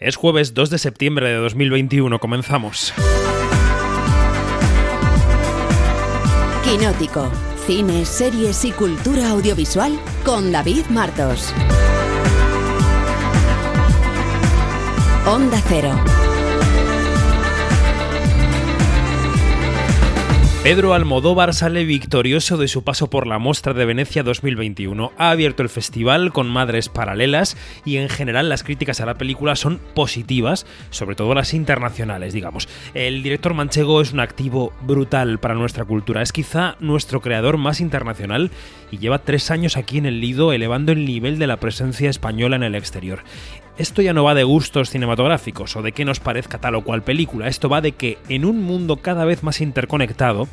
Es jueves 2 de septiembre de 2021, comenzamos. Quinótico, cine, series y cultura audiovisual con David Martos. Onda Cero. Pedro Almodóvar sale victorioso de su paso por la Mostra de Venecia 2021. Ha abierto el festival con madres paralelas y en general las críticas a la película son positivas, sobre todo las internacionales, digamos. El director manchego es un activo brutal para nuestra cultura. Es quizá nuestro creador más internacional y lleva tres años aquí en el Lido elevando el nivel de la presencia española en el exterior. Esto ya no va de gustos cinematográficos o de que nos parezca tal o cual película, esto va de que en un mundo cada vez más interconectado,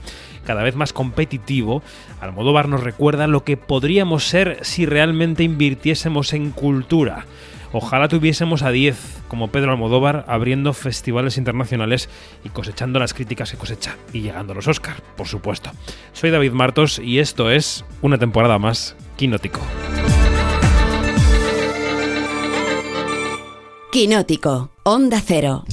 cada vez más competitivo, Almodóvar nos recuerda lo que podríamos ser si realmente invirtiésemos en cultura. Ojalá tuviésemos a 10 como Pedro Almodóvar abriendo festivales internacionales y cosechando las críticas que cosecha y llegando a los Oscar, por supuesto. Soy David Martos y esto es una temporada más Quinótico. Quinótico, Onda Cero.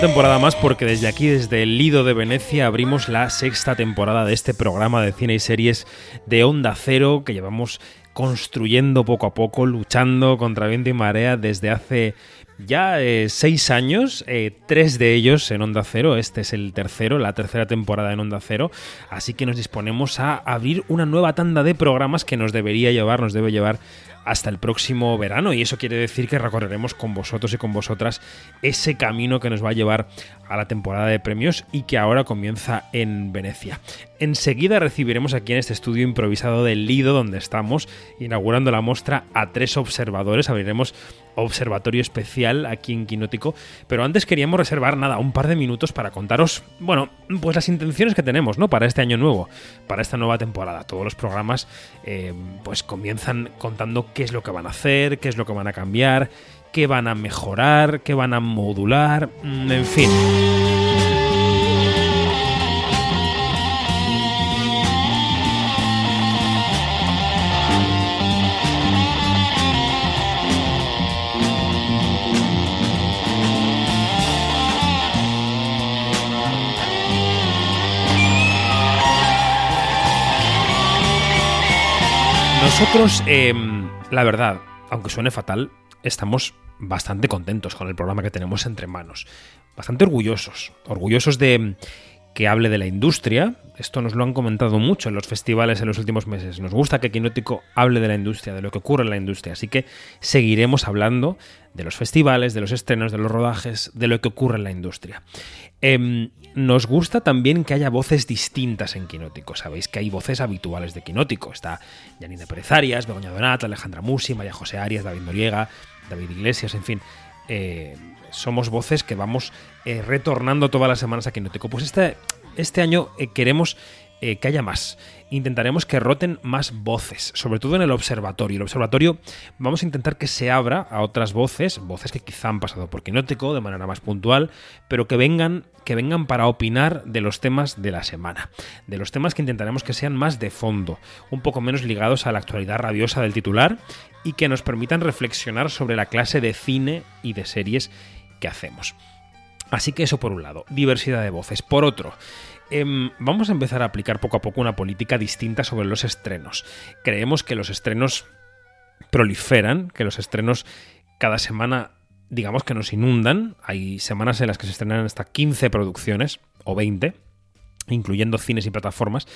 Temporada más porque desde aquí, desde el Lido de Venecia, abrimos la sexta temporada de este programa de cine y series de Onda Cero que llevamos construyendo poco a poco, luchando contra viento y marea desde hace ya eh, seis años, eh, tres de ellos en Onda Cero, este es el tercero, la tercera temporada en Onda Cero, así que nos disponemos a abrir una nueva tanda de programas que nos debería llevar, nos debe llevar hasta el próximo verano. Y eso quiere decir que recorreremos con vosotros y con vosotras ese camino que nos va a llevar a la temporada de premios y que ahora comienza en Venecia. Enseguida recibiremos aquí en este estudio improvisado del Lido donde estamos inaugurando la muestra a tres observadores, abriremos observatorio especial aquí en Quinótico, pero antes queríamos reservar nada, un par de minutos para contaros, bueno, pues las intenciones que tenemos, ¿no? Para este año nuevo, para esta nueva temporada. Todos los programas eh, pues comienzan contando qué es lo que van a hacer, qué es lo que van a cambiar, qué van a mejorar, qué van a modular, mm, en fin. Nosotros, em, la verdad, aunque suene fatal, estamos bastante contentos con el programa que tenemos entre manos. Bastante orgullosos. Orgullosos de que hable de la industria. Esto nos lo han comentado mucho en los festivales en los últimos meses. Nos gusta que Quinótico hable de la industria, de lo que ocurre en la industria. Así que seguiremos hablando de los festivales, de los estrenos, de los rodajes, de lo que ocurre en la industria. Em, nos gusta también que haya voces distintas en Quinótico. Sabéis que hay voces habituales de Quinótico. Está Janine Pérez Arias, Begoña Donat, Alejandra Musi, María José Arias, David Noriega, David Iglesias, en fin. Eh, somos voces que vamos eh, retornando todas las semanas a Quinótico. Pues este, este año eh, queremos que haya más. Intentaremos que roten más voces, sobre todo en el observatorio. El observatorio vamos a intentar que se abra a otras voces, voces que quizá han pasado por Quinótico de manera más puntual, pero que vengan, que vengan para opinar de los temas de la semana, de los temas que intentaremos que sean más de fondo, un poco menos ligados a la actualidad rabiosa del titular y que nos permitan reflexionar sobre la clase de cine y de series que hacemos. Así que eso por un lado, diversidad de voces. Por otro, em, vamos a empezar a aplicar poco a poco una política distinta sobre los estrenos. Creemos que los estrenos proliferan, que los estrenos cada semana digamos que nos inundan. Hay semanas en las que se estrenan hasta 15 producciones o 20, incluyendo cines y plataformas.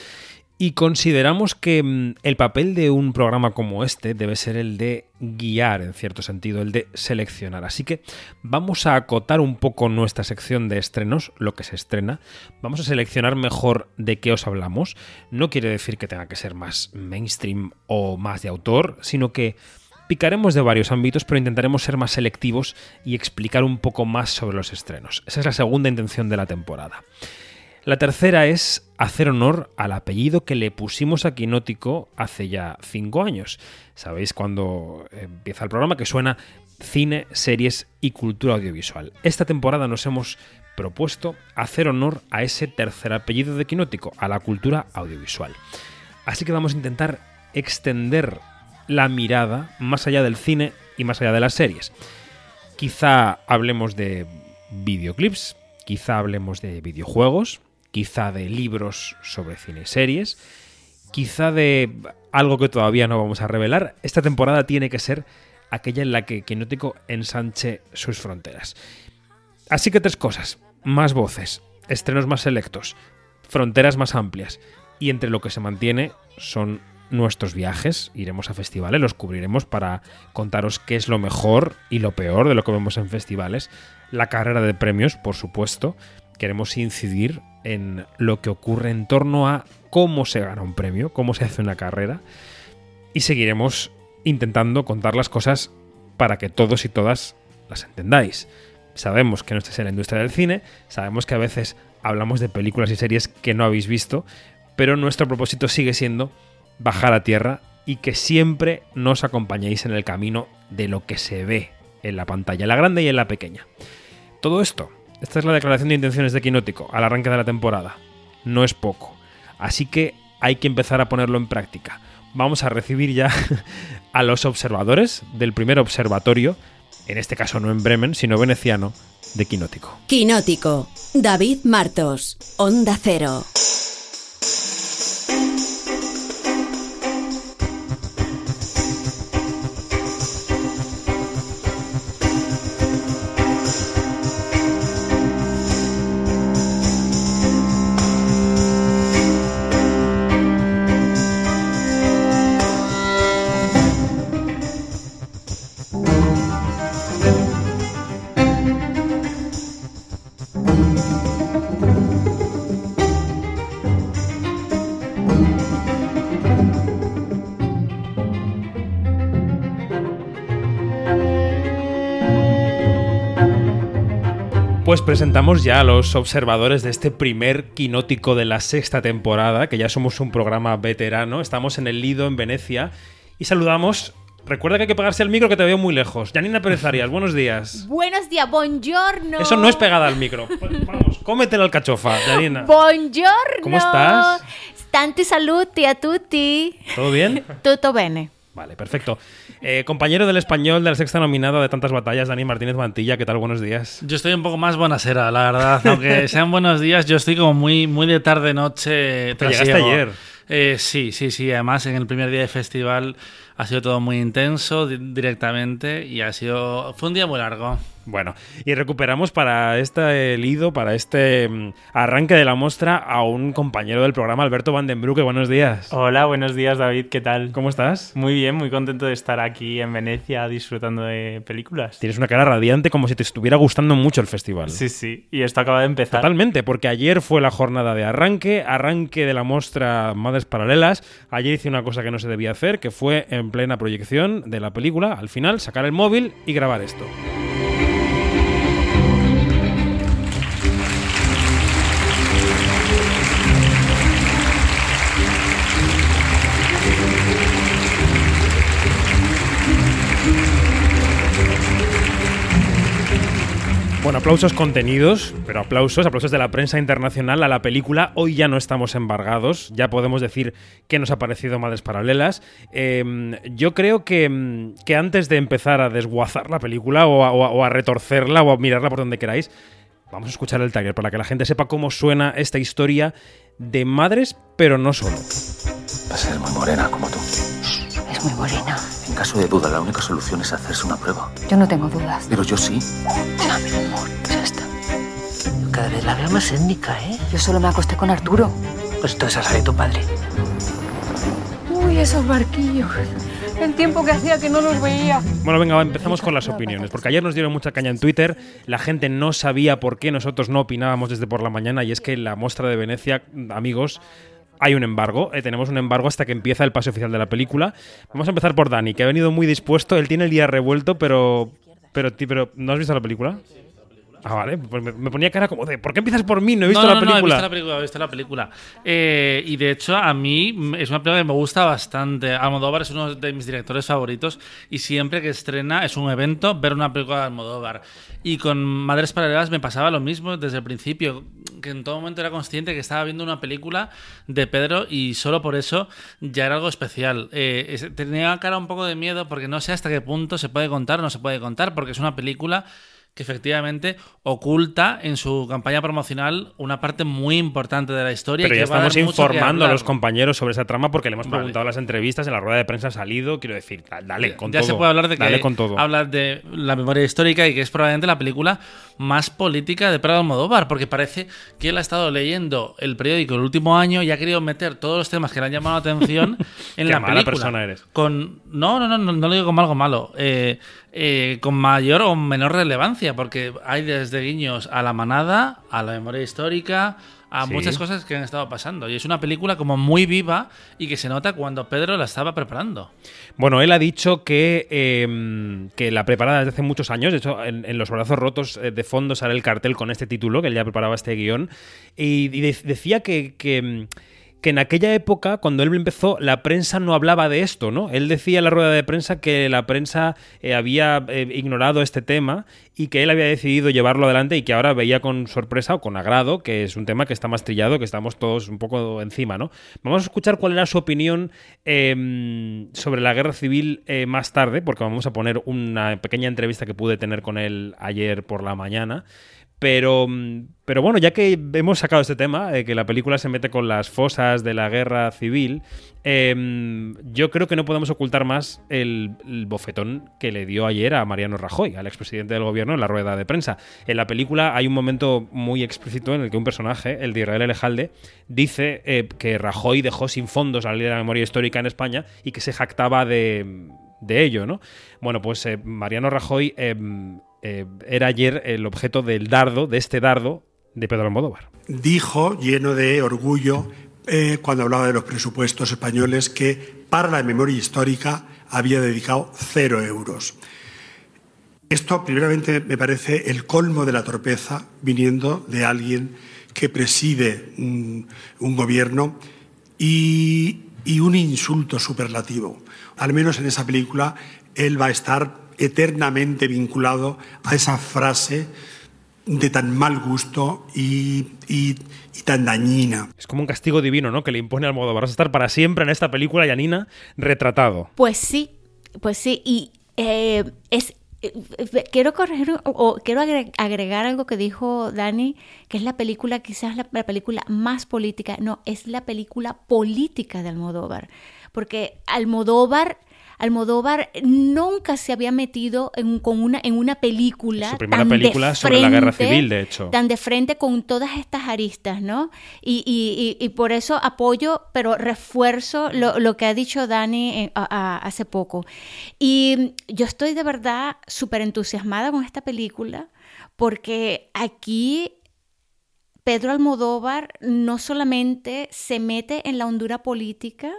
Y consideramos que mm, el papel de un programa como este debe ser el de guiar, en cierto sentido, el de seleccionar. Así que vamos a acotar un poco nuestra sección de estrenos, lo que se estrena. Vamos a seleccionar mejor de qué os hablamos. No quiere decir que tenga que ser más mainstream o más de autor, sino que Picaremos de varios ámbitos, pero intentaremos ser más selectivos y explicar un poco más sobre los estrenos. Esa es la segunda intención de la temporada. La tercera es hacer honor al apellido que le pusimos a Quinótico hace ya cinco años. Sabéis cuando empieza el programa que suena cine, series y cultura audiovisual. Esta temporada nos hemos propuesto hacer honor a ese tercer apellido de Quinótico, a la cultura audiovisual. Así que vamos a intentar extender la mirada más allá del cine y más allá de las series. Quizá hablemos de videoclips, quizá hablemos de videojuegos, quizá de libros sobre cine y series, quizá de algo que todavía no vamos a revelar. Esta temporada tiene que ser aquella en la que Quinótico ensanche sus fronteras. Así que tres cosas, más voces, estrenos más selectos, fronteras más amplias, y entre lo que se mantiene son nuestros viajes, iremos a festivales, los cubriremos para contaros qué es lo mejor y lo peor de lo que vemos en festivales, la carrera de premios, por supuesto, queremos incidir en lo que ocurre en torno a cómo se gana un premio, cómo se hace una carrera, y seguiremos intentando contar las cosas para que todos y todas las entendáis. Sabemos que no estáis en la industria del cine, sabemos que a veces hablamos de películas y series que no habéis visto, pero nuestro propósito sigue siendo bajar a tierra y que siempre nos acompañéis en el camino de lo que se ve en la pantalla, en la grande y en la pequeña. Todo esto, esta es la declaración de intenciones de Quinótico al arranque de la temporada. No es poco. Así que hay que empezar a ponerlo en práctica. Vamos a recibir ya a los observadores del primer observatorio, en este caso no en Bremen, sino veneciano, de Quinótico. Quinótico, David Martos, Onda Cero. Presentamos ya a los observadores de este primer quinótico de la sexta temporada, que ya somos un programa veterano. Estamos en el Lido, en Venecia, y saludamos. Recuerda que hay que pegarse al micro que te veo muy lejos. Janina Pérez Arias, buenos días. Buenos días, buongiorno. Eso no es pegada al micro. Pues vamos, cómete la alcachofa, Janina. Buongiorno. ¿Cómo estás? Tanti saluti a tutti. ¿Todo bien? Tutto bene. Vale, perfecto. Eh, compañero del español de la sexta nominada de tantas batallas, Dani Martínez Mantilla, ¿qué tal? Buenos días. Yo estoy un poco más bonasera, la verdad. Aunque sean buenos días, yo estoy como muy, muy de tarde-noche. Te llegaste ayer. Eh, sí, sí, sí. Además, en el primer día de festival ha sido todo muy intenso di- directamente y ha sido. Fue un día muy largo. Bueno, y recuperamos para este lido, para este mm, arranque de la muestra, a un compañero del programa, Alberto Van den Broeke. Buenos días. Hola, buenos días David, ¿qué tal? ¿Cómo estás? Muy bien, muy contento de estar aquí en Venecia disfrutando de películas. Tienes una cara radiante como si te estuviera gustando mucho el festival. Sí, sí, y esto acaba de empezar. Totalmente, porque ayer fue la jornada de arranque, arranque de la muestra Madres Paralelas. Ayer hice una cosa que no se debía hacer, que fue en plena proyección de la película, al final, sacar el móvil y grabar esto. Bueno, aplausos contenidos, pero aplausos, aplausos de la prensa internacional a la película. Hoy ya no estamos embargados, ya podemos decir que nos ha parecido Madres Paralelas. Eh, yo creo que, que, antes de empezar a desguazar la película o a, retorcerla o a mirarla por donde queráis, vamos a escuchar el taller para que la gente sepa cómo suena esta historia de madres, pero no solo. Va a ser muy morena como tú. Es muy morena. En caso de duda, la única solución es hacerse una prueba. Yo no tengo dudas. Pero yo sí. No, mi amor, ya está. Cada vez la veo más étnica, ¿eh? Yo solo me acosté con Arturo. Pues entonces esa de tu padre. Uy, esos barquillos. El tiempo que hacía que no los veía. Bueno, venga, empezamos con las opiniones, porque ayer nos dieron mucha caña en Twitter, la gente no sabía por qué nosotros no opinábamos desde por la mañana, y es que la muestra de Venecia, amigos, hay un embargo, eh, tenemos un embargo hasta que empieza el pase oficial de la película. Vamos a empezar por Dani, que ha venido muy dispuesto, él tiene el día revuelto, pero, pero, pero ¿no has visto la película? Ah, vale. Pues me, me, ponía cara como de, ¿por qué empiezas por mí? No he visto no, no, la película. No, he visto la película, he visto la película. Eh, y de hecho, a mí es una película que me gusta bastante. Almodóvar es uno de mis directores favoritos y siempre que estrena es un evento ver una película de Almodóvar. Y con Madres Paralelas me pasaba lo mismo desde el principio, que en todo momento era consciente que estaba viendo una película de Pedro y solo por eso ya era algo especial. Eh, tenía cara un poco de miedo porque no sé hasta qué punto se puede contar o no se puede contar, porque es una película que efectivamente oculta en su campaña promocional una parte muy importante de la historia. Pero que ya a estamos informando a los compañeros sobre esa trama porque le hemos Vale. preguntado en las entrevistas, en la rueda de prensa ha salido. Quiero decir, da- dale, con ya todo. se puede hablar de que Dale con todo. habla de la memoria histórica y que es probablemente la película más política de Pedro Almodóvar, porque parece que él ha estado leyendo el periódico el último año y ha querido meter todos los temas que le han llamado la atención en Qué la mala película. persona eres. Con no, no, no, no, no lo digo como algo malo. Eh, eh, con mayor o menor relevancia, porque hay desde guiños a la manada, a la memoria histórica, a Sí. muchas cosas que han estado pasando. Y es una película como muy viva y que se nota cuando Pedro la estaba preparando. Bueno, él ha dicho que, eh, que la preparada desde hace muchos años. De hecho, en, en Los Brazos Rotos eh, de fondo sale el cartel con este título, que él ya preparaba este guion. Y, y de- decía que, que, que en aquella época, cuando él empezó, la prensa no hablaba de esto, ¿no? Él decía en la rueda de prensa que la prensa eh, había eh, ignorado este tema y que él había decidido llevarlo adelante y que ahora veía con sorpresa o con agrado que es un tema que está más trillado, que estamos todos un poco encima, ¿no? Vamos a escuchar cuál era su opinión eh, sobre la guerra civil eh, más tarde, porque vamos a poner una pequeña entrevista que pude tener con él ayer por la mañana. Pero, pero bueno, ya que hemos sacado este tema, de que la película se mete con las fosas de la guerra civil, eh, yo creo que no podemos ocultar más el, bofetón que le dio ayer a Mariano Rajoy, al expresidente del gobierno, en la rueda de prensa. En la película hay un momento muy explícito en el que un personaje, el de Israel Elejalde, dice eh, que Rajoy dejó sin fondos a la ley de la memoria histórica en España y que se jactaba de, ello, ¿no? Bueno, pues eh, Mariano Rajoy eh, era ayer el objeto del dardo, de este dardo, de Pedro Almodóvar. dijo, lleno de orgullo, eh, cuando hablaba de los presupuestos españoles, que para la memoria histórica había dedicado cero euros. Esto, primeramente, me parece el colmo de la torpeza viniendo de alguien que preside un, gobierno y un insulto superlativo. Al menos en esa película, él va a estar eternamente vinculado a esa frase de tan mal gusto y, y- y tan dañina. Es como un castigo divino, ¿no? Que le impone Almodóvar. Vas a estar para siempre en esta película, Yanina, retratado. Pues sí, pues sí. Y eh, es. eh, Quiero corregir o, quiero agre- agregar algo que dijo Dani, que es la película, quizás la, la película más política. No, es la película política de Almodóvar. Porque Almodóvar, Almodóvar nunca se había metido en, con una, en una película. Su primera tan de película sobre la guerra frente, civil, de hecho. Tan de frente con todas estas aristas, ¿no? Y, y- y- y por eso apoyo, pero refuerzo lo, lo que ha dicho Dani eh, a- a- hace poco. Y yo estoy de verdad súper entusiasmada con esta película porque aquí Pedro Almodóvar no solamente se mete en la hondura política,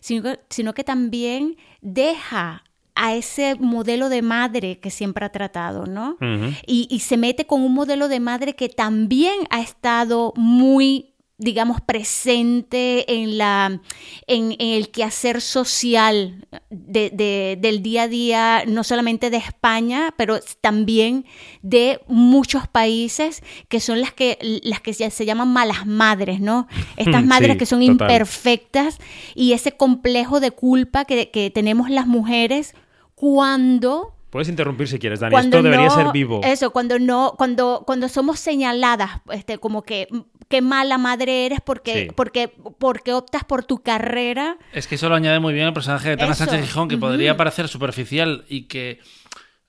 sino que, sino que también deja a ese modelo de madre que siempre ha tratado, ¿no? Y, y se mete con un modelo de madre que también ha estado muy digamos, presente en, la, en, el quehacer social del día a día, no solamente de España, pero también de muchos países que son las que, las que se llaman malas madres, ¿no? Estas madres que son imperfectas y ese complejo de culpa que, que tenemos las mujeres cuando Puedes interrumpir si quieres, Dani. Esto debería ser vivo. Eso, cuando no, cuando, cuando somos señaladas, este, como que qué mala madre eres porque, porque, porque optas por tu carrera. Es que eso lo añade muy bien el personaje de Tana Sánchez Gijón, que podría parecer superficial y que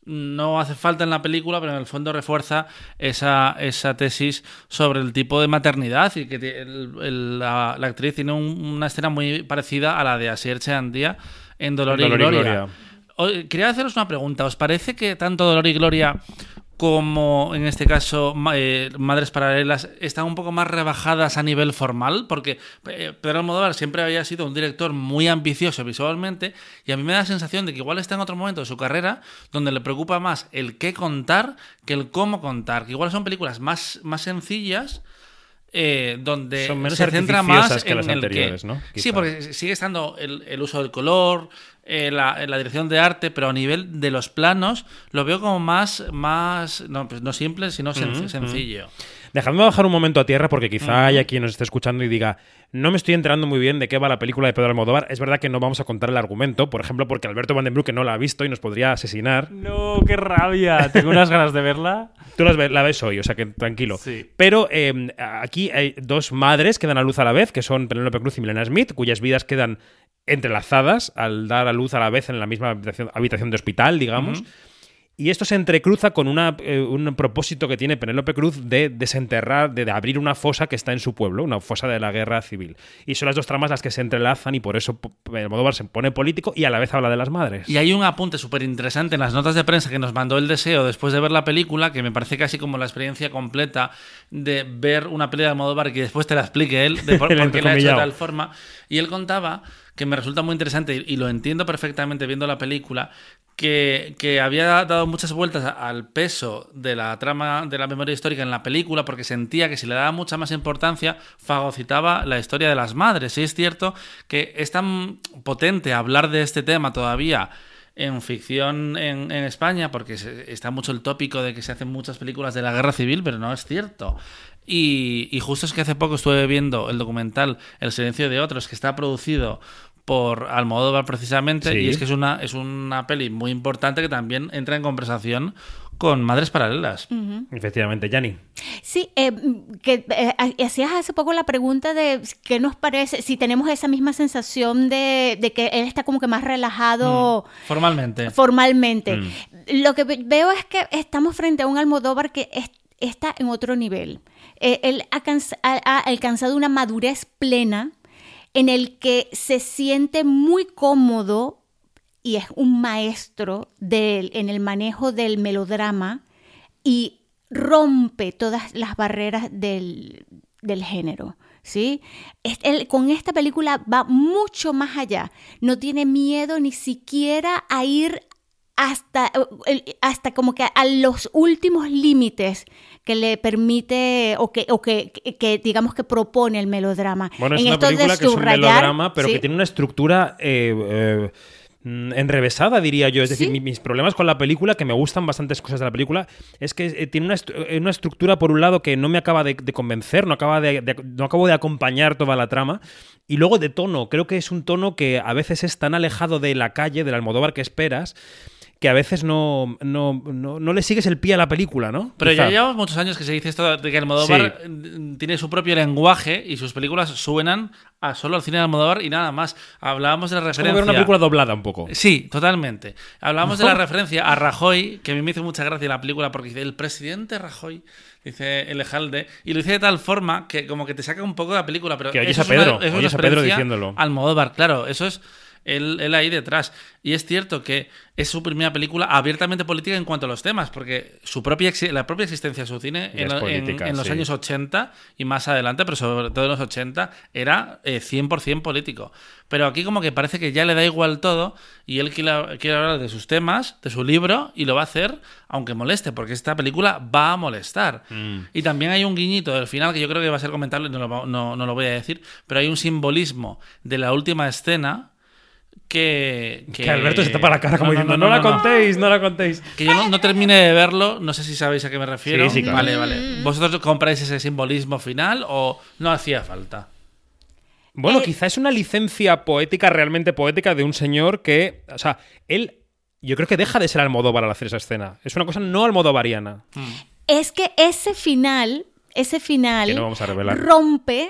no hace falta en la película, pero en el fondo refuerza esa, esa tesis sobre el tipo de maternidad y que la, actriz tiene una escena muy parecida a la de Asier Cheandía en Dolor, y, Gloria. Quería haceros una pregunta. ¿Os parece que tanto Dolor y Gloria como en este caso eh, Madres Paralelas están un poco más rebajadas a nivel formal, porque eh, Pedro Almodóvar siempre había sido un director muy ambicioso visualmente y a mí me da la sensación de que igual está en otro momento de su carrera donde le preocupa más el qué contar que el cómo contar, que igual son películas más, más sencillas. Eh, donde se centra más que en las anteriores, ¿no? Sí, porque sigue estando el, el, uso del color, en la, la, dirección de arte, pero a nivel de los planos lo veo como más, más no, pues no simple, sino sencillo. Dejadme bajar un momento a tierra porque quizá haya quien nos esté escuchando y diga, no me estoy enterando muy bien de qué va la película de Pedro Almodóvar. Es verdad que no vamos a contar el argumento, por ejemplo, porque Alberto Van den que no la ha visto y nos podría asesinar. No, qué rabia. Tengo unas ganas de verla. Tú la ves hoy, o sea que tranquilo. Sí. Pero em, aquí hay dos madres que dan a luz a la vez, que son Penélope Cruz y Milena Smith, cuyas vidas quedan entrelazadas al dar a luz a la vez en la misma habitación, de hospital, digamos. Y esto se entrecruza con una, eh, un propósito que tiene Penélope Cruz de desenterrar, de, abrir una fosa que está en su pueblo, una fosa de la guerra civil. Y son las dos tramas las que se entrelazan y por eso Almodóvar se pone político y a la vez habla de las madres. Y hay un apunte súper interesante en las notas de prensa que nos mandó el deseo después de ver la película, que me parece casi como la experiencia completa de ver una película de Almodóvar que después te la explique él, de por, qué la ha hecho de tal forma. Y él contaba que me resulta muy interesante y lo entiendo perfectamente viendo la película, que, que, había dado muchas vueltas al peso de la trama de la memoria histórica en la película porque sentía que si le daba mucha más importancia fagocitaba la historia de las madres. Y es cierto que es tan potente hablar de este tema todavía en ficción en, España, porque está mucho el tópico de que se hacen muchas películas de la guerra civil, pero no es cierto. Y, justo es que hace poco estuve viendo el documental El silencio de otros, que está producido por Almodóvar precisamente, y es que es una, es una peli muy importante que también entra en conversación con Madres Paralelas. Efectivamente, Yanni. Sí, eh, que eh, hacías hace poco la pregunta de qué nos parece, si tenemos esa misma sensación de, que él está como que más relajado. Mm, formalmente. Formalmente. Mm. Lo que veo es que estamos frente a un Almodóvar que está en otro nivel. Eh, él ha alcanzado una madurez plena en el que se siente muy cómodo y es un maestro en el manejo del melodrama y rompe todas las barreras del, género. ¿sí? con esta película va mucho más allá. No tiene miedo ni siquiera a ir hasta, hasta como que a los últimos límites que le permite o que, o que, que, digamos que propone el melodrama. Bueno, es una película que es un melodrama, pero que tiene una estructura eh, eh, enrevesada, diría yo. Es decir, mis problemas con la película, que me gustan bastantes cosas de la película, es que eh, tiene una, estructura, por un lado, que no me acaba de, convencer, no, acaba de, no acabo de acompañar toda la trama. Y luego de tono, creo que es un tono que a veces es tan alejado de la calle, del Almodóvar que esperas, que a veces no, no, no, le sigues el pie a la película, ¿no? Pero ya llevamos muchos años que se dice esto de que Almodóvar tiene su propio lenguaje y sus películas suenan a solo al cine de Almodóvar y nada más. Hablábamos de la referencia. Es como ver una película doblada un poco. Sí, totalmente. Hablábamos de la referencia a Rajoy, que a mí me hizo mucha gracia la película porque dice el presidente Rajoy, dice Elejalde, y lo dice de tal forma que como que te saca un poco de la película. Pero que oyes a Pedro, oyes a Pedro diciéndolo. Almodóvar, claro, eso es él, él ahí detrás. Y es cierto que es su primera película abiertamente política en cuanto a los temas, porque su propia, la propia existencia de su cine en, es en- política, en los sí. años 80 y más adelante, pero sobre todo en los 80, era eh, 100% político. Pero aquí como que parece que ya le da igual todo y él quiere, quiere hablar de sus temas, de su libro, y lo va a hacer aunque moleste, porque esta película va a molestar. Mm. Y también hay un guiñito del final que yo creo que va a ser comentable, no lo, no- no lo voy a decir, pero hay un simbolismo de la última escena que... Que Alberto se tapa la cara como diciendo, no, la contéis, no la contéis. Que yo no, no termine de verlo, no sé si sabéis a qué me refiero. Sí, sí, claro. Vale, vale. ¿Vosotros compráis ese simbolismo final o no hacía falta? Bueno, Eh, quizá es una licencia poética, realmente poética, de un señor que. O sea, él. Yo creo que deja de ser Almodóvar al hacer esa escena. Es una cosa no almodovariana. Es que ese final, ese final Que no vamos a revelar. rompe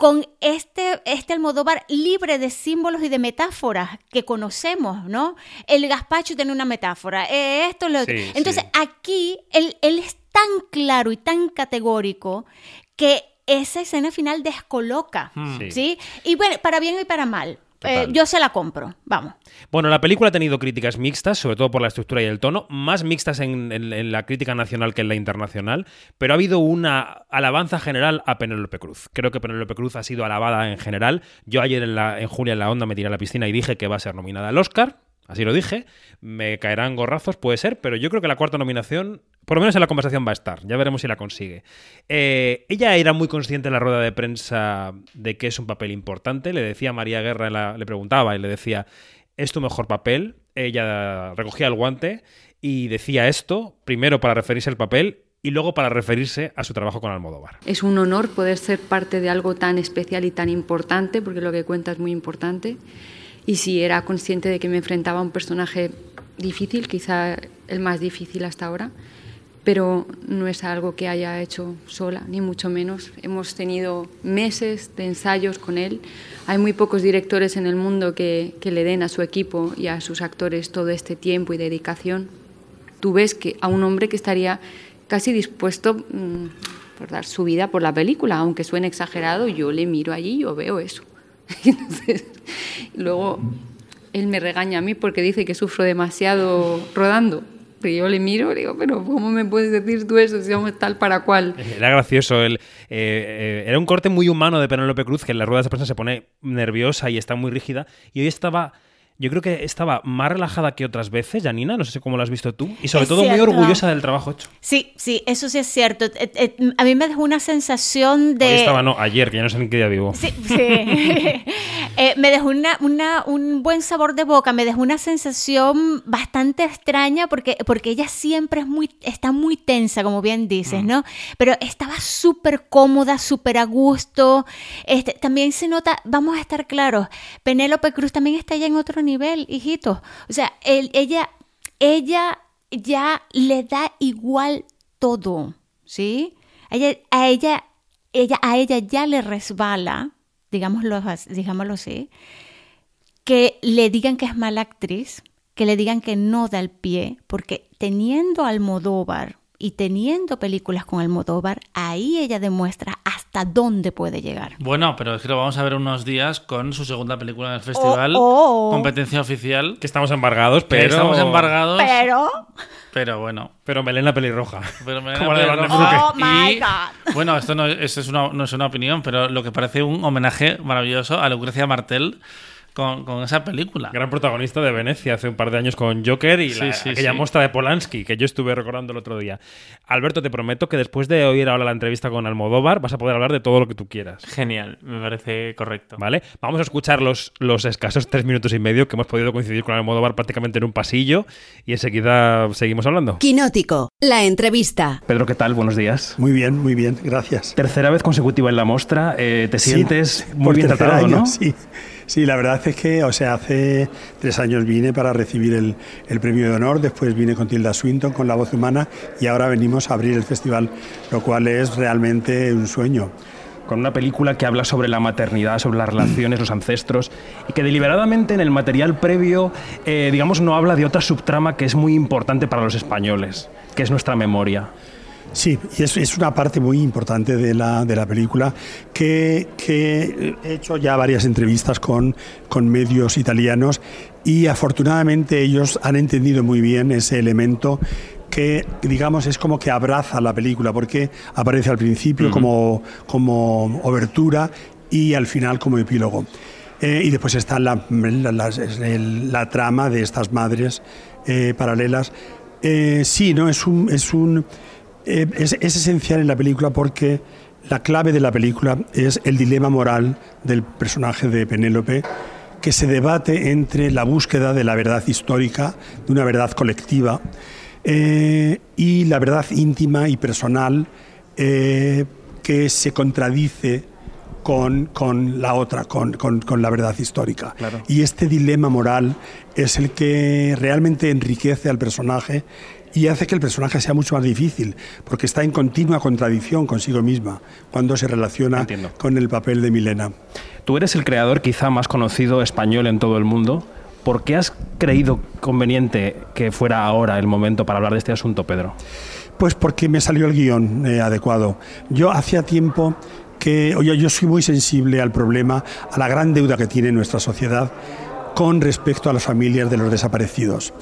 con este, este Almodóvar libre de símbolos y de metáforas que conocemos, ¿no? El gazpacho tiene una metáfora, eh, esto, lo otro. Sí, Entonces, sí. aquí él, él es tan claro y tan categórico que esa escena final descoloca, Sí. ¿sí? Y bueno, para bien y para mal. Eh, yo se la compro, vamos. Bueno, la película ha tenido críticas mixtas, sobre todo por la estructura y el tono, más mixtas en, en- en la crítica nacional que en la internacional, pero ha habido una alabanza general a Penélope Cruz. Creo que Penélope Cruz ha sido alabada en general. Yo ayer en, la, en Julia en la Onda me tiré a la piscina y dije que va a ser nominada al Oscar. Así lo dije. Me caerán gorrazos, puede ser, pero yo creo que la cuarta nominación, por lo menos en la conversación, va a estar. Ya veremos si la consigue. Eh, ella era muy consciente en la rueda de prensa de que es un papel importante. Le decía a María Guerra, la- le preguntaba y le decía, ¿es tu mejor papel? Ella recogía el guante y decía esto, primero para referirse al papel y luego para referirse a su trabajo con Almodóvar. Es un honor poder ser parte de algo tan especial y tan importante, porque lo que cuenta es muy importante. Y si era consciente de que me enfrentaba a un personaje difícil, quizá el más difícil hasta ahora, pero no es algo que haya hecho sola, ni mucho menos. Hemos tenido meses de ensayos con él. Hay muy pocos directores en el mundo que, que le den a su equipo y a sus actores todo este tiempo y dedicación. Tú ves que a un hombre que estaría casi dispuesto mm, por dar su vida por la película, aunque suene exagerado, yo le miro allí y yo veo eso. Entonces, luego él me regaña a mí porque dice que sufro demasiado rodando. Pero yo le miro y digo, pero ¿cómo me puedes decir tú eso si somos tal para cual? Era gracioso. El, eh, eh, era un corte muy humano de Penélope Cruz, que en las ruedas de prensa se pone nerviosa y está muy rígida. Y hoy estaba. Yo creo que estaba más relajada que otras veces, Janina, no sé cómo lo has visto tú, y sobre Es todo muy orgullosa del trabajo hecho. Sí, sí, eso sí es cierto. Eh, eh, a mí me dejó una sensación de... Hoy estaba, no, ayer, que ya no sé en qué día vivo. Sí, sí. Eh, me dejó una, una- un buen sabor de boca, me dejó una sensación bastante extraña porque, porque ella siempre es muy, está muy tensa, como bien dices, ¿no? Pero estaba súper cómoda, súper a gusto. Este, también se nota, vamos a estar claros, Penélope Cruz también está ya en otro nivel, hijito. O sea, ella, ella ya le da igual todo, ¿sí? Ella, a ella, ella, a ella ya le resbala, digámoslo, digámoslo así, que le digan que es mala actriz, que le digan que no da el pie, porque teniendo a Almodóvar y teniendo películas con Almodóvar, ahí ella demuestra hasta dónde puede llegar. Bueno, pero es que lo vamos a ver unos días con su segunda película en el festival, oh. competencia oficial. Que estamos embargados, que pero. estamos embargados, Pero... pero bueno. Pero Melena pelirroja. Pero me Como pena der Oh my Y, God. Bueno, esto no, esto es una, no es una opinión, pero lo que parece un homenaje maravilloso a Lucrecia Martel con, con esa película. Gran protagonista de Venecia hace un par de años con Joker y Sí, la- sí, aquella sí. muestra de Polanski que yo estuve recordando el otro día. Alberto, te prometo que después de oír ahora la entrevista con Almodóvar vas a poder hablar de todo lo que tú quieras. Genial, me parece correcto. ¿Vale? Vamos a escuchar los, los escasos tres minutos y medio que hemos podido coincidir con Almodóvar prácticamente en un pasillo y enseguida seguimos hablando. Quinótico, la entrevista. Pedro, ¿qué tal? Buenos días. Muy bien, muy bien, gracias. Tercera vez consecutiva en la mostra, eh, te Sí, sientes muy por bien tratado, año, ¿no? Sí. Sí, la verdad es que, o sea, hace tres años vine para recibir el, el premio de honor, después vine con Tilda Swinton, con La Voz Humana, y ahora venimos a abrir el festival, lo cual es realmente un sueño. Con una película que habla sobre la maternidad, sobre las relaciones, los ancestros, y que deliberadamente en el material previo, eh, digamos, no habla de otra subtrama que es muy importante para los españoles, que es nuestra memoria. Sí, y es, es, una parte muy importante de la, de la película que, que, he hecho ya varias entrevistas con, con medios italianos y afortunadamente ellos han entendido muy bien ese elemento que digamos es como que abraza la película porque aparece al principio uh -huh. como, como obertura y al final como epílogo. Eh, y después está la, la, la, la, trama de estas madres eh, paralelas. Eh, sí, ¿no? es, un, es, un, eh, es, es, esencial en la película porque la clave de la película es el dilema moral del personaje de Penélope que se debate entre la búsqueda de la verdad histórica, de una verdad colectiva, eh, y la verdad íntima y personal eh, que se contradice con, con la otra, con, con, con, la verdad histórica. Claro. Y este dilema moral es el que realmente enriquece al personaje y hace que el personaje sea mucho más difícil, porque está en continua contradicción consigo misma cuando se relaciona Entiendo. con el papel de Milena. Tú eres el creador quizá más conocido español en todo el mundo. ¿Por qué has creído conveniente que fuera ahora el momento para hablar de este asunto, Pedro? Pues porque me salió el guion eh, adecuado. Yo hacía tiempo que, oye, yo soy muy sensible al problema, a la gran deuda que tiene nuestra sociedad con respecto a las familias de los desaparecidos.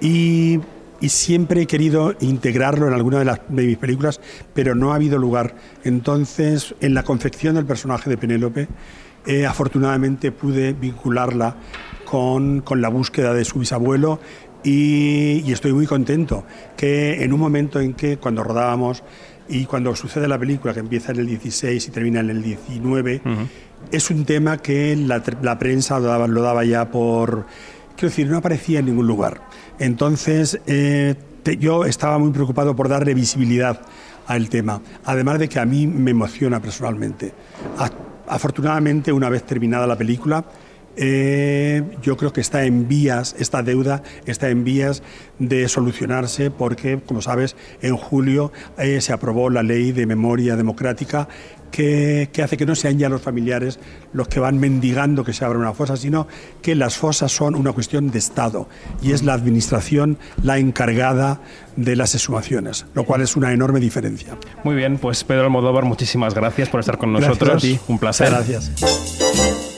Y, y siempre he querido integrarlo en alguna de, las, de mis películas, pero no ha habido lugar. Entonces, en la confección del personaje de Penélope, eh, afortunadamente pude vincularla con, con, la búsqueda de su bisabuelo y, y, estoy muy contento que en un momento en que cuando rodábamos y cuando sucede la película que empieza en el 16 y termina en el 19, uh -huh. es un tema que la, la prensa lo daba, lo daba, ya por... Quiero decir, no aparecía en ningún lugar. Entonces, eh, yo estaba muy preocupado por darle visibilidad al tema, además de que a mí me emociona personalmente. Afortunadamente, una vez terminada la película, eh, yo creo que está en vías, esta deuda está en vías de solucionarse porque, como sabes, en julio eh, se aprobó la ley de memoria democrática que, que, hace que no sean ya los familiares los que van mendigando que se abra una fosa, sino que las fosas son una cuestión de Estado y es la Administración la encargada de las exhumaciones, lo cual es una enorme diferencia. Muy bien, pues Pedro Almodóvar, muchísimas gracias por estar con nosotros. Gracias a ti. Un placer. Gracias.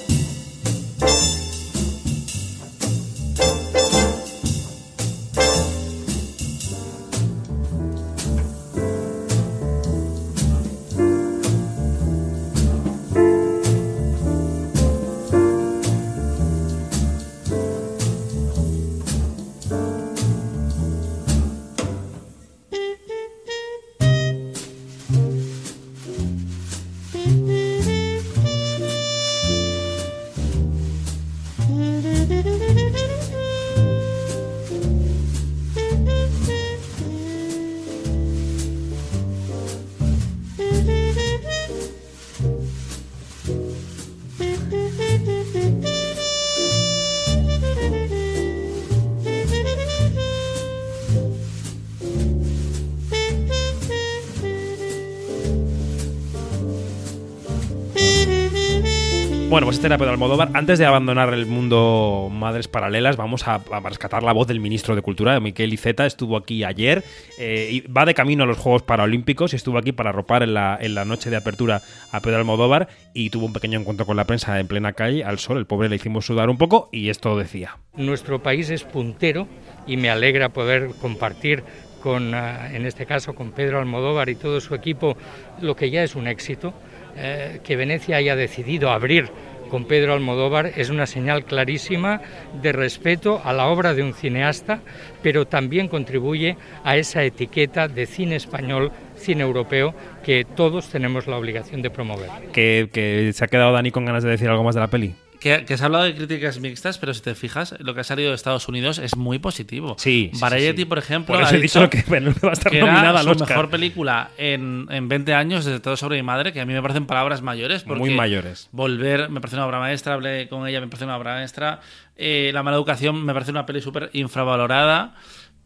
Pedro Almodóvar. Antes de abandonar el mundo Madres Paralelas, vamos a, rescatar la voz del ministro de Cultura, Miquel Iceta. Estuvo aquí ayer eh, y va de camino a los Juegos Paralímpicos y estuvo aquí para arropar en la, noche de apertura a Pedro Almodóvar y tuvo un pequeño encuentro con la prensa en plena calle, al sol. El pobre le hicimos sudar un poco y esto decía. Nuestro país es puntero y me alegra poder compartir con, uh, en este caso, con Pedro Almodóvar y todo su equipo, lo que ya es un éxito eh, que Venecia haya decidido abrir con Pedro Almodóvar es una señal clarísima de respeto a la obra de un cineasta, pero también contribuye a esa etiqueta de cine español, cine europeo, que todos tenemos la obligación de promover. Que, se ha quedado Dani con ganas de decir algo más de la peli. Que, que, se ha hablado de críticas mixtas, pero si te fijas, lo que ha salido de Estados Unidos es muy positivo. Sí. sí Variety, sí. por ejemplo, por eso ha he dicho que va a estar que nominada era su Oscar. mejor película en, en 20 años, desde todo sobre mi madre, que a mí me parecen palabras mayores. Porque muy mayores. Volver me parece una obra maestra, hablé con ella, me parece una obra maestra. Eh, La mala educación me parece una peli súper infravalorada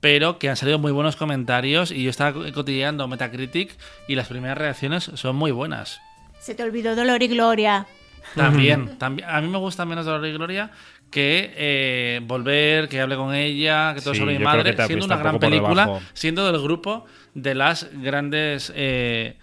pero que han salido muy buenos comentarios y yo estaba cotilleando Metacritic y las primeras reacciones son muy buenas. Se te olvidó Dolor y Gloria. También, también. A mí me gusta menos Dolor y Gloria que eh, volver, que hable con ella, que todo Sí, sobre mi madre, siendo una un gran película, siendo del grupo de las grandes eh,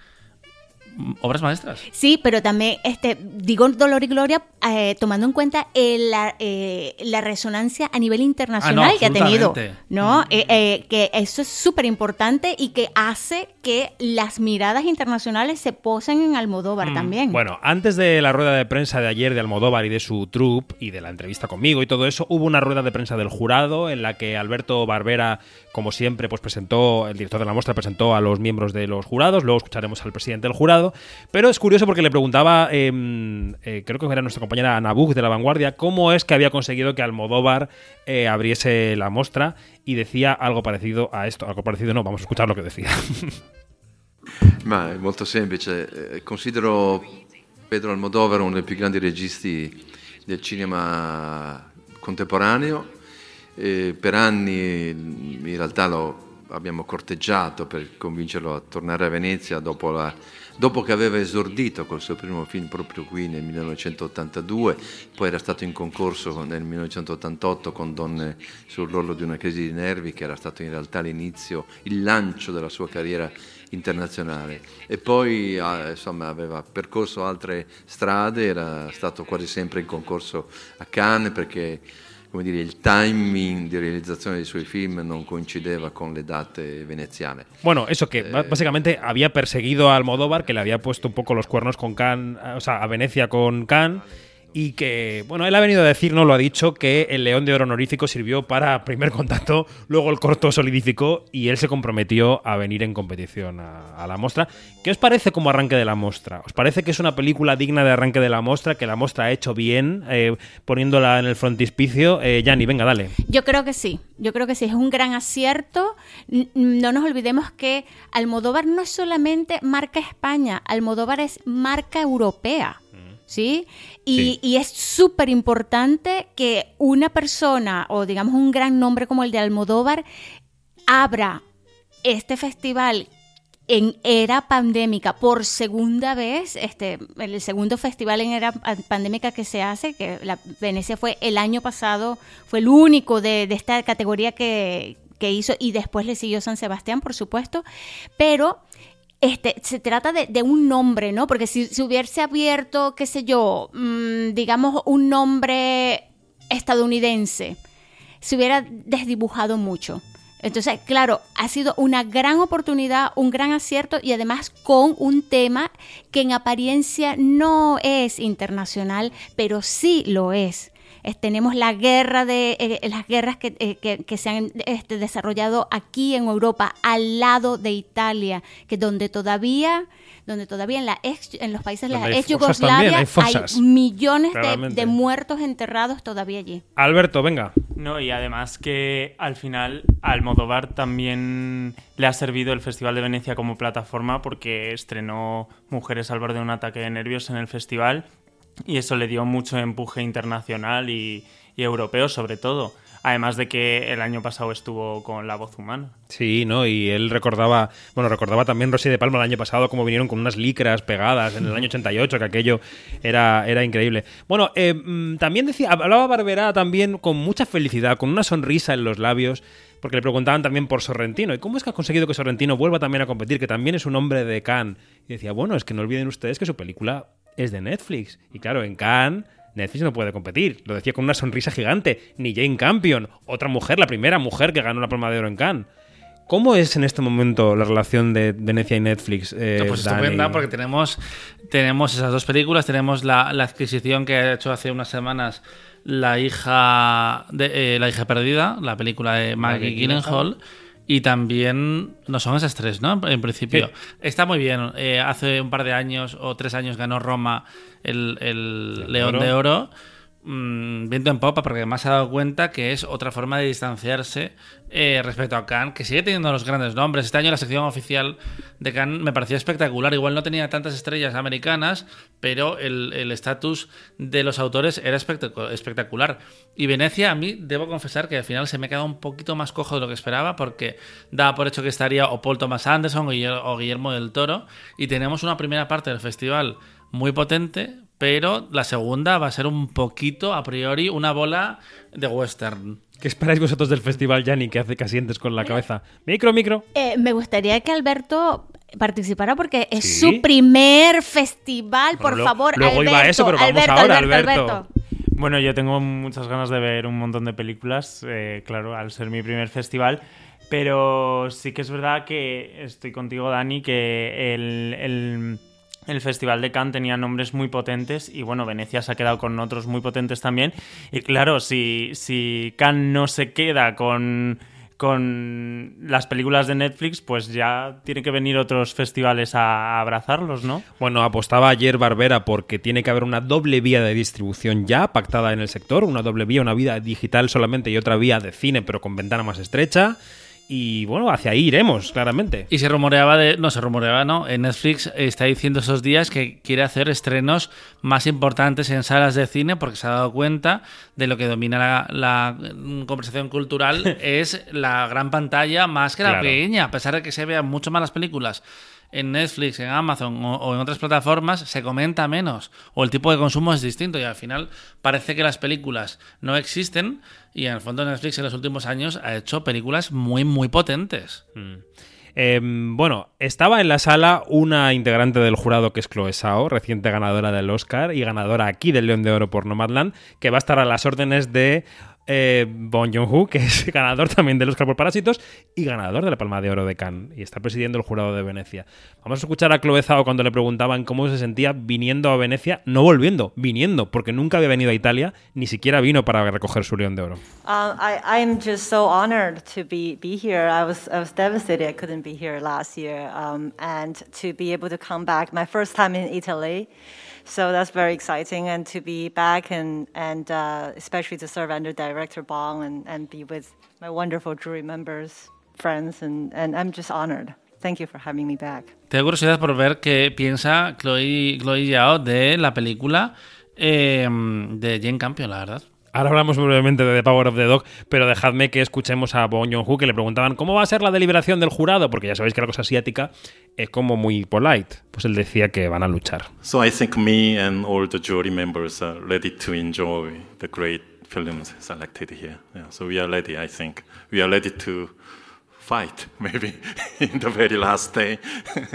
obras maestras. Sí, pero también este, digo Dolor y Gloria eh, tomando en cuenta eh, la, eh, la resonancia a nivel internacional Ah, no, que ha tenido. ¿no? Eh, eh, que eso es súper importante y que hace que las miradas internacionales se posen en Almodóvar también. Bueno, antes de la rueda de prensa de ayer de Almodóvar y de su troupe y de la entrevista conmigo y todo eso, hubo una rueda de prensa del jurado en la que Alberto Barbera, como siempre, pues presentó, el director de la muestra presentó a los miembros de los jurados, luego escucharemos al presidente del jurado, pero es curioso porque le preguntaba, eh, eh, creo que era nuestra compañera Ana de La Vanguardia, cómo es que había conseguido que Almodóvar eh, abriese la muestra y decía algo parecido a esto, algo parecido no, vamos a escuchar lo que decía. Ma è molto semplice. Eh, Considero Pedro Almodovar uno dei più grandi registi del cinema contemporaneo. Eh, per anni in realtà lo abbiamo corteggiato per convincerlo a tornare a Venezia dopo, la- dopo che aveva esordito col suo primo film proprio qui nel 1982, poi era stato in concorso nel 1988 con Donne sull'orlo di una crisi di nervi, che era stato in realtà l'inizio, il lancio della sua carriera internazionale. E poi ah, insomma, aveva percorso altre strade, era stato quasi sempre in concorso a Cannes perché come dire, il timing di realizzazione dei suoi film non coincideva con le date veneziane. Bueno, eso que ba- básicamente había perseguido a Almodóvar, que le había puesto un poco los cuernos con Cannes, o sea, a Venecia con Cannes, y que, bueno, él ha venido a decir, no lo ha dicho, que el León de Oro honorífico sirvió para primer contacto, luego el corto solidificó y él se comprometió a venir en competición a, la muestra. ¿Qué os parece como arranque de la muestra? ¿Os parece que es una película digna de arranque de la muestra, que la muestra ha hecho bien, eh, poniéndola en el frontispicio? Eh, Yanni, venga, dale. Yo creo que sí, yo creo que sí, es un gran acierto. No nos olvidemos que Almodóvar no es solamente marca España, Almodóvar es marca europea. ¿Sí? Y, Sí. y es súper importante que una persona o digamos un gran nombre como el de Almodóvar abra este festival en era pandémica por segunda vez, este, el segundo festival en era pa- pandémica que se hace, que la Venecia fue el año pasado, fue el único de, de esta categoría que, que hizo y después le siguió San Sebastián, por supuesto, pero este, se trata de, un nombre, ¿no? Porque si, si hubiese abierto, qué sé yo, mm, digamos un nombre estadounidense, se hubiera desdibujado mucho. Entonces, claro, ha sido una gran oportunidad, un gran acierto y además con un tema que en apariencia no es internacional, pero sí lo es. Es- tenemos la guerra de eh, las guerras que, eh, que- que se han este, desarrollado aquí en Europa, al lado de Italia, que donde todavía, donde todavía en la ex- en los países de la ex Yugoslavia también, hay millones de, muertos enterrados todavía allí. Alberto, venga. No, y además que al final Almodóvar también le ha servido el Festival de Venecia como plataforma porque estrenó Mujeres al borde de un ataque de nervios en el festival y eso le dio mucho empuje internacional y, europeo sobre todo. Además de que el año pasado estuvo con La Voz Humana. Sí, ¿no? Y él recordaba, bueno, recordaba también Rosy de Palma el año pasado cómo vinieron con unas licras pegadas en el año 88, que aquello era, era increíble. Bueno, eh, mm, también decía, hablaba Barberá también con mucha felicidad, con una sonrisa en los labios, porque le preguntaban también por Sorrentino. ¿Y cómo es que ha conseguido que Sorrentino vuelva también a competir, que también es un hombre de Cannes? Y decía, bueno, es que no olviden ustedes que su película es de Netflix. Y claro, en Cannes Netflix no puede competir. Lo decía con una sonrisa gigante. Ni Jane Campion, otra mujer, la primera mujer que ganó la Palma de Oro en Cannes. ¿Cómo es en este momento la relación de Venecia y Netflix? eh, Pues estupenda, porque tenemos, tenemos esas dos películas. Tenemos la, la adquisición que ha hecho hace unas semanas la hija de, eh, la hija perdida, la película de Maggie Maggie Gyllenhaal. Y también no son esas tres, ¿no? En principio. Sí. Está muy bien. Eh, hace un par de años o tres años ganó Roma el, el León Oro. de Oro. Mm, viento en popa, porque además se ha dado cuenta que es otra forma de distanciarse eh, respecto a Cannes, que sigue teniendo los grandes nombres. Este año la sección oficial de Cannes me parecía espectacular. Igual no tenía tantas estrellas americanas, pero el estatus de los autores era espectacu- espectacular. Y Venecia, a mí debo confesar que al final se me ha quedado un poquito más cojo de lo que esperaba, porque daba por hecho que estaría o Paul Thomas Anderson o Guillermo del Toro, y tenemos una primera parte del festival muy potente, pero la segunda va a ser un poquito, a priori, una bola de western. ¿Qué esperáis vosotros del festival, Yanni, que hace que asientes con la cabeza? Micro, micro. Eh, me gustaría que Alberto participara porque es Sí. su primer festival, por lo- favor. luego Alberto, iba a eso, pero vamos Alberto, ahora, Alberto, Alberto. Bueno, yo tengo muchas ganas de ver un montón de películas, eh, claro, al ser mi primer festival. Pero sí que es verdad que estoy contigo, Dani, que el, el- el Festival de Cannes tenía nombres muy potentes y bueno, Venecia se ha quedado con otros muy potentes también. Y claro, si, si Cannes no se queda con, con las películas de Netflix, pues ya tiene que venir otros festivales a, abrazarlos, ¿no? Bueno, apostaba ayer Barbera porque tiene que haber una doble vía de distribución ya pactada en el sector, una doble vía, una vía digital solamente y otra vía de cine pero con ventana más estrecha. Y bueno, hacia ahí iremos, claramente. Y se rumoreaba de. No, se rumoreaba, ¿no? En Netflix está diciendo esos días que quiere hacer estrenos más importantes en salas de cine porque se ha dado cuenta de lo que domina la, la, mm, conversación cultural es la gran pantalla más que la Claro. pequeña. A pesar de que se vean mucho más las películas en Netflix, en Amazon o, en otras plataformas, se comenta menos. O el tipo de consumo es distinto y al final parece que las películas no existen y en el fondo Netflix en los últimos años ha hecho películas muy, muy potentes. Eh, bueno, estaba en la sala una integrante del jurado que es Chloe Sao, reciente ganadora del Oscar y ganadora aquí del León de Oro por Nomadland, que va a estar a las órdenes de eh, Bong Joon-ho, que es ganador también del Oscar por Parásitos y ganador de la Palma de Oro de Cannes y está presidiendo el jurado de Venecia. Vamos a escuchar a Chloe Zhao cuando le preguntaban cómo se sentía viniendo a Venecia, no volviendo, viniendo, porque nunca había venido a Italia, ni siquiera vino para recoger su León de Oro. Um, I, I'm just so honored to be, be here. I was, I was devastated I couldn't be here last year. Um, and to be able to come back, my first time in Italy. So that's very exciting. And to be back and, and uh, especially to serve under Director Bong and, and be with my wonderful jury members, friends. And, and I'm just honored. Thank you for having me back. Tengo curiosidad por ver qué piensa Chloe, Chloe Zhao de la película eh, de Jane Campion, la verdad. Ahora hablamos brevemente de The Power of the Dog, pero dejadme que escuchemos a Bong Joon-ho que le preguntaban cómo va a ser la deliberación del jurado, porque ya sabéis que la cosa asiática es como muy polite. Pues él decía que van a luchar. So I think me and all the jury members are ready to enjoy the great films selected here. Yeah, so we are ready, I think. We are ready to fight, maybe, in the very last day.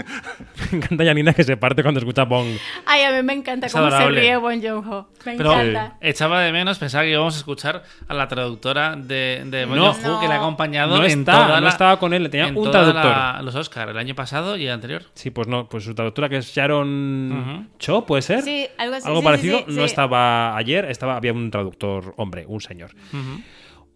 Me encanta Janina que se parte cuando escucha Bong. Ay, a mí me encanta Es cómo se adorable. ríe Bon Joon-ho. Me Pero encanta. echaba de menos pensar que íbamos a escuchar a la traductora de, de Bong No. Joon-ho, que le ha acompañado No en está, toda no la- estaba con él, le tenía en un traductor. la- los Oscars, el año pasado y el anterior. Sí, pues no, pues su traductora que es Sharon Ujú. Cho, ¿puede ser? Sí, algo así, sí, sí, parecido. sí, no sí. estaba ayer, estaba, había un traductor hombre, un señor.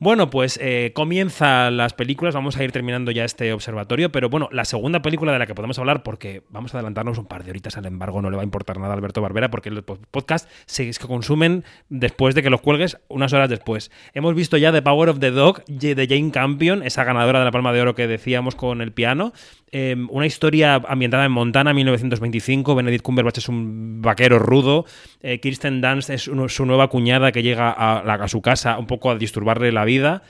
Bueno, pues eh, comienzan las películas, vamos a ir terminando ya este observatorio, pero bueno, la segunda película de la que podemos hablar, porque vamos a adelantarnos un par de horitas al embargo, no le va a importar nada a Alberto Barbera, porque los po- podcast se se consumen después de que los cuelgues, unas horas después. Hemos visto ya The Power of the Dog de Jane Campion, esa ganadora de la Palma de Oro que decíamos con el piano, eh, una historia ambientada en Montana, 1925, Benedict Cumberbatch es un vaquero rudo, eh, Kirsten Dunst es su nueva cuñada que llega a, su casa un poco a disturbarle la vida.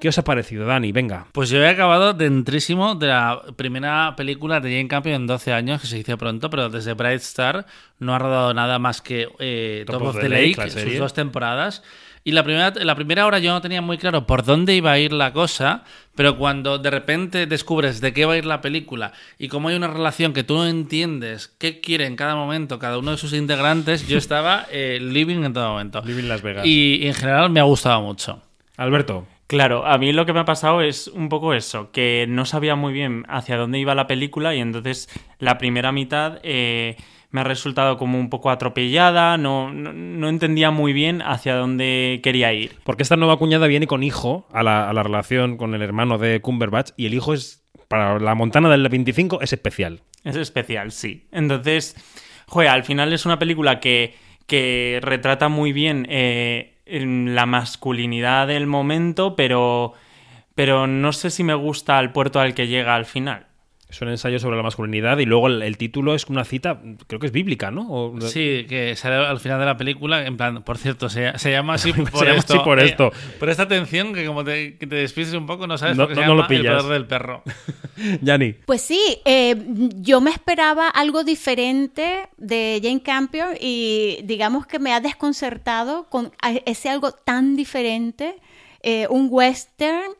¿Qué os ha parecido, Dani? Venga. Pues yo he acabado dentrísimo de la primera película de Jane Campion en 12 años, que se dice pronto, pero desde Bright Star no ha rodado nada más que eh, Top, of, the Lake, la sus dos temporadas. Y la primera, la primera hora yo no tenía muy claro por dónde iba a ir la cosa, pero cuando de repente descubres de qué va a ir la película y cómo hay una relación que tú no entiendes qué quiere en cada momento cada uno de sus integrantes, yo estaba eh, living en todo momento. Living Las Vegas. Y en general me ha gustado mucho. Alberto. Claro, a mí lo que me ha pasado es un poco eso, que no sabía muy bien hacia dónde iba la película y entonces la primera mitad eh, me ha resultado como un poco atropellada, no, no, no entendía muy bien hacia dónde quería ir. Porque esta nueva cuñada viene con hijo a la, a la relación con el hermano de Cumberbatch y el hijo es, para la Montana del 25, es especial. Es especial, sí. Entonces, joder, al final es una película que, que retrata muy bien eh, la masculinidad del momento, pero, pero no sé si me gusta el puerto al que llega al final. Es un ensayo sobre la masculinidad y luego el, el título es una cita, creo que es bíblica, ¿no? O- Sí, que sale al final de la película, en plan, por cierto, se, se llama así por Se llama esto. así por eh, esto. por esta atención que como te, que te despistes un poco, no sabes No- por qué no- se no lo llama El pillas. poder del perro. Yanni. Pues sí, eh, yo me esperaba algo diferente de Jane Campion y digamos que me ha desconcertado con ese algo tan diferente, eh, un western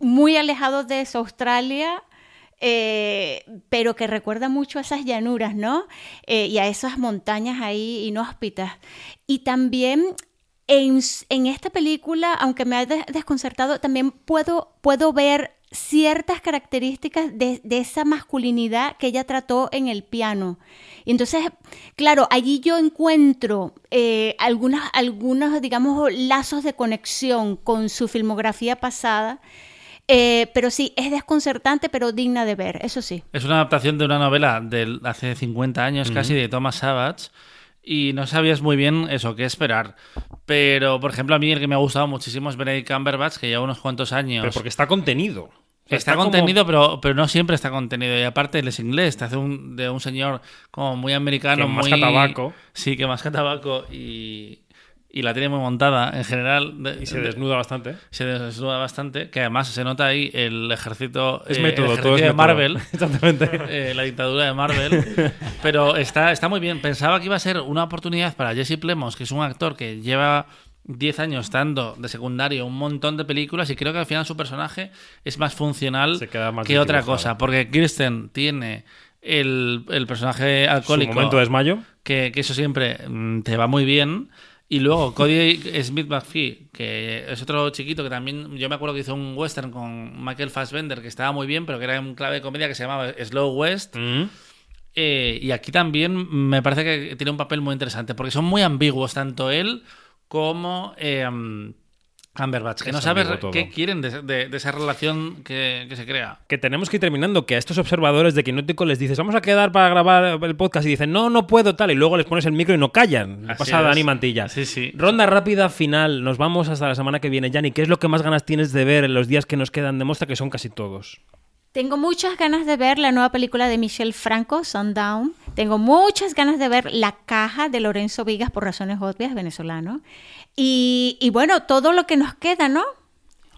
muy alejado de Australia, eh, pero que recuerda mucho a esas llanuras, ¿no? Eh, y a esas montañas ahí inhóspitas. Y también en, esta película, aunque me ha des- desconcertado, también puedo, puedo ver ciertas características de, de esa masculinidad que ella trató en el piano. Y entonces, claro, allí yo encuentro eh, algunas, algunos, digamos, lazos de conexión con su filmografía pasada. Eh, pero sí, es desconcertante, pero digna de ver, eso sí. Es una adaptación de una novela de hace 50 años casi de Thomas Savage y no sabías muy bien eso, qué esperar. Pero, por ejemplo, a mí el que me ha gustado muchísimo es Benedict Cumberbatch, que lleva unos cuantos años. Pero porque está contenido. Está, Está como- contenido, pero, pero no siempre está contenido. Y aparte, él es inglés, te hace un, de un señor como muy americano. Que muy, masca tabaco. Sí, que masca tabaco y, y la tiene muy montada en general. De- Y se de- desnuda bastante. Se desnuda bastante. Que además se nota ahí el ejército, Es eh, método, el todo ejército es de método. Marvel. Exactamente. Eh, la dictadura de Marvel. Pero está, está muy bien. Pensaba que iba a ser una oportunidad para Jesse Plemons, que es un actor que lleva 10 años estando de secundario un montón de películas y creo que al final su personaje es más funcional Se queda más que otra cosa. Porque Kirsten tiene el, el personaje alcohólico. momento de desmayo. Que, que eso siempre mm, te va muy bien. Y luego Cody Smith McPhee, que es otro chiquito que también, yo me acuerdo que hizo un western con Michael Fassbender que estaba muy bien, pero que era un clave de comedia que se llamaba Slow West. Mm. Eh, y aquí también me parece que tiene un papel muy interesante, porque son muy ambiguos, tanto él como eh, Cumberbatch, que no sabes qué quieren de, de- de esa relación que, que se crea. Que tenemos que ir terminando, que a estos observadores de Quinótico les dices, vamos a quedar para grabar el podcast y dicen, no, no puedo, tal, y luego les pones el micro y no callan. Así pasa a es. Dani Mantilla. Sí, sí. Ronda rápida final, nos vamos hasta la semana que viene. Yanni, ¿qué es lo que más ganas tienes de ver en los días que nos quedan? Demuestra que son casi todos. Tengo muchas ganas de ver la nueva película de Michelle Franco, Sundown. Tengo muchas ganas de ver La Caja de Lorenzo Vigas, por razones obvias, venezolano. Y, y bueno, todo lo que nos queda, ¿no?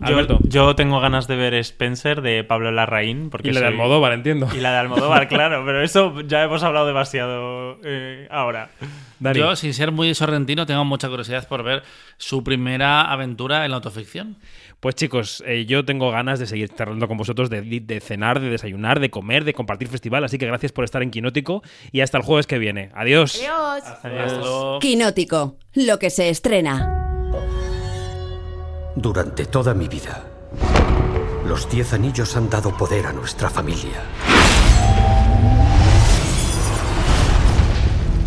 Yo, yo tengo ganas de ver Spencer de Pablo Larraín. Porque Y la de Almodóvar, entiendo. Y la de Almodóvar, claro, pero eso ya hemos hablado demasiado eh, ahora. Yo, sin ser muy sorrentino, tengo mucha curiosidad por ver su primera aventura en la autoficción. Pues chicos, eh, yo tengo ganas de seguir charlando con vosotros, de, de cenar, de desayunar, de comer, de compartir festival, así que gracias por estar en Quinótico y hasta el jueves que viene. Adiós. Hasta luego. Quinótico, lo que se estrena. Durante toda mi vida, los diez anillos han dado poder a nuestra familia.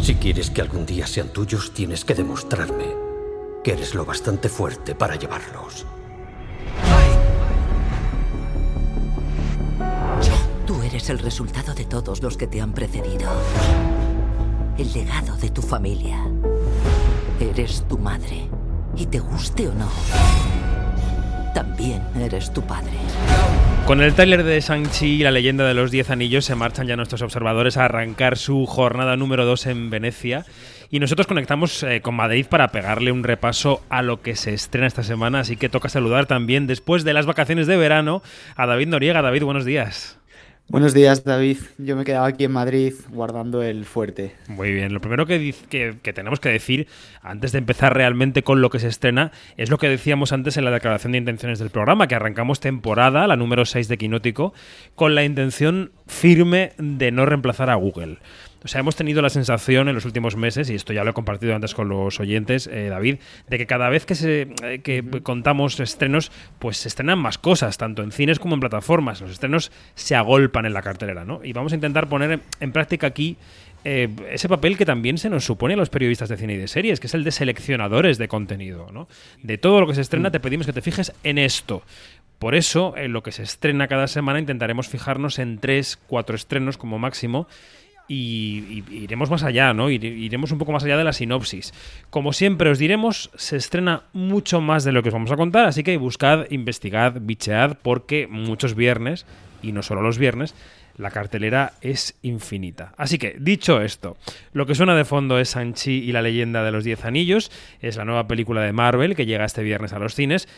Si quieres que algún día sean tuyos, tienes que demostrarme que eres lo bastante fuerte para llevarlos. El resultado de todos los que te han precedido. El legado de tu familia. Eres tu madre. Y te guste o no, también eres tu padre. Con el tráiler de Shang-Chi y la leyenda de los Diez Anillos se marchan ya nuestros observadores a arrancar su jornada número 2 en Venecia. Y nosotros conectamos eh, con Madrid para pegarle un repaso a lo que se estrena esta semana. Así que toca saludar también, después de las vacaciones de verano, a David Noriega. David, buenos días. Buenos días, David. Yo me quedaba aquí en Madrid guardando el fuerte. Muy bien, lo primero que, que tenemos que decir antes de empezar realmente con lo que se estrena es lo que decíamos antes en la declaración de intenciones del programa, que arrancamos temporada, la número 6 de Quinótico, con la intención firme de no reemplazar a Google. O sea, hemos tenido la sensación en los últimos meses, y esto ya lo he compartido antes con los oyentes, eh, David, de que cada vez que, se, eh, que contamos estrenos, pues se estrenan más cosas, tanto en cines como en plataformas. Los estrenos se agolpan en la cartelera, ¿no? Y vamos a intentar poner en- práctica aquí eh, ese papel que también se nos supone a los periodistas de cine y de series, que es el de seleccionadores de contenido. ¿no? De todo lo que se estrena te pedimos que te fijes en esto. Por eso, en lo que se estrena cada semana intentaremos fijarnos en tres, cuatro estrenos como máximo y, iremos más allá, ¿no? Ire- Iremos un poco más allá de la sinopsis. Como siempre os diremos, se estrena mucho más de lo que os vamos a contar, así que buscad, investigad, bichead, porque muchos viernes, y no solo los viernes, la cartelera es infinita. Así que, dicho esto, lo que suena de fondo es Sanchi y la leyenda de los Diez Anillos, es la nueva película de Marvel que llega este viernes a los cines.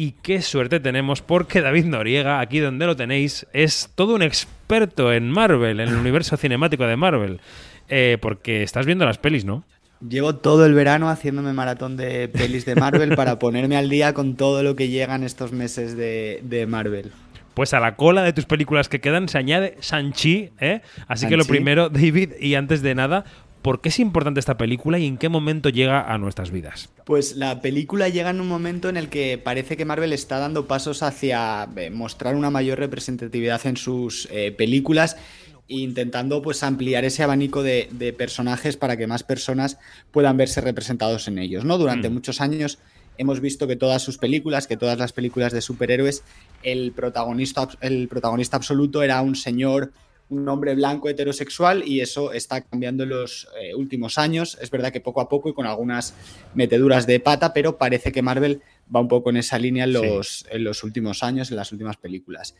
Y qué suerte tenemos porque David Noriega, aquí donde lo tenéis, es todo un experto en Marvel, en el universo cinemático de Marvel. Eh, porque estás viendo las pelis, ¿no? Llevo todo el verano haciéndome maratón de pelis de Marvel para ponerme al día con todo lo que llega en estos meses de, de Marvel. Pues a la cola de tus películas que quedan se añade Sanchi, ¿eh? Así que lo primero, David, y antes de nada, ¿por qué es importante esta película y en qué momento llega a nuestras vidas? Pues la película llega en un momento en el que parece que Marvel está dando pasos hacia eh, mostrar una mayor representatividad en sus eh, películas intentando pues ampliar ese abanico de, de, personajes para que más personas puedan verse representados en ellos. ¿no? Durante Mm. muchos años hemos visto que todas sus películas, que todas las películas de superhéroes, el protagonista, el protagonista absoluto era un señor, un hombre blanco heterosexual y eso está cambiando en los eh, últimos años. Es verdad que poco a poco y con algunas meteduras de pata, pero parece que Marvel va un poco en esa línea en los, en los últimos años, en las últimas películas.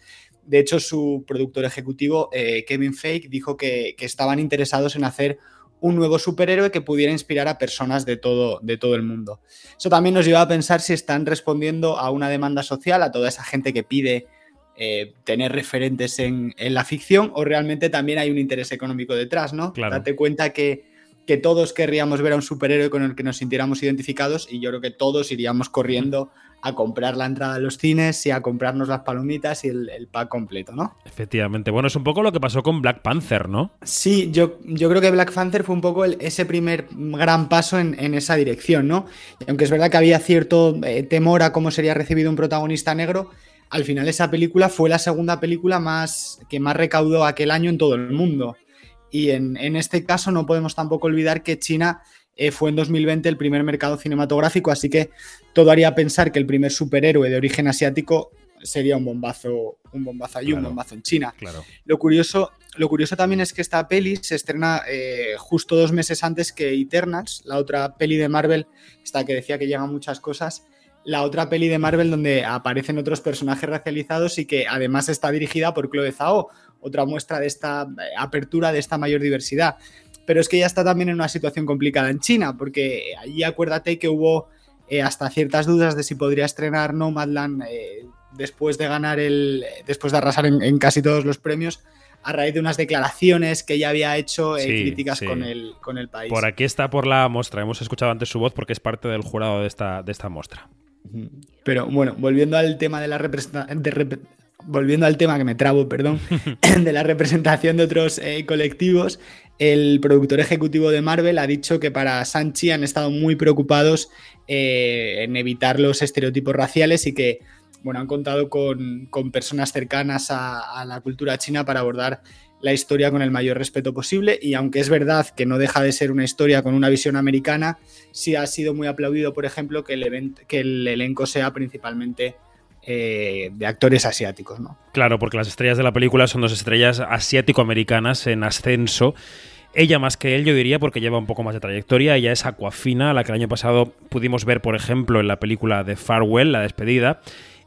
De hecho, su productor ejecutivo, eh, Kevin Feige, dijo que, que, estaban interesados en hacer un nuevo superhéroe que pudiera inspirar a personas de todo, de todo el mundo. Eso también nos lleva a pensar si están respondiendo a una demanda social, a toda esa gente que pide eh, tener referentes en, en, la ficción, o realmente también hay un interés económico detrás, ¿no? Claro. Date cuenta que, que todos querríamos ver a un superhéroe con el que nos sintiéramos identificados y yo creo que todos iríamos corriendo a comprar la entrada a los cines y a comprarnos las palomitas y el, el, pack completo, ¿no? Efectivamente. Bueno, es un poco lo que pasó con Black Panther, ¿no? Sí, yo, yo creo que Black Panther fue un poco el, ese primer gran paso en, en, esa dirección, ¿no? Y aunque es verdad que había cierto eh, temor a cómo sería recibido un protagonista negro, al final esa película fue la segunda película más que más recaudó aquel año en todo el mundo. Y en, en este caso no podemos tampoco olvidar que China eh, fue en 2020 el primer mercado cinematográfico, así que todo haría pensar que el primer superhéroe de origen asiático sería un bombazo, un bombazo allí, claro, un bombazo en China. Claro. Lo, curioso, lo curioso también es que esta peli se estrena eh, justo dos meses antes que Eternals, la otra peli de Marvel, esta que decía que llegan muchas cosas, la otra peli de Marvel donde aparecen otros personajes racializados y que además está dirigida por Chloe Zhao, otra muestra de esta eh, apertura, de esta mayor diversidad pero es que ya está también en una situación complicada en China, porque allí acuérdate que hubo eh, hasta ciertas dudas de si podría estrenar Nomadland eh, después de ganar el. después de arrasar en, en, casi todos los premios. A raíz de unas declaraciones que ya había hecho eh, sí, críticas sí. Con, el, con el país. Por aquí está por la muestra. Hemos escuchado antes su voz porque es parte del jurado de esta, de esta muestra. Pero bueno, volviendo al tema de la representación. Rep volviendo al tema que me trabo, perdón, de la representación de otros eh, colectivos, el productor ejecutivo de Marvel ha dicho que para Sanchi han estado muy preocupados eh, en evitar los estereotipos raciales y que bueno, han contado con, con personas cercanas a, a, la cultura china para abordar la historia con el mayor respeto posible y aunque es verdad que no deja de ser una historia con una visión americana, sí ha sido muy aplaudido, por ejemplo, que el, elenco sea principalmente eh, de actores asiáticos, ¿no? Claro, porque las estrellas de la película son dos estrellas asiático-americanas en ascenso. Ella más que él, yo diría, porque lleva un poco más de trayectoria. Ella es Aquafina, la que el año pasado pudimos ver, por ejemplo, en la película de Farewell, La despedida.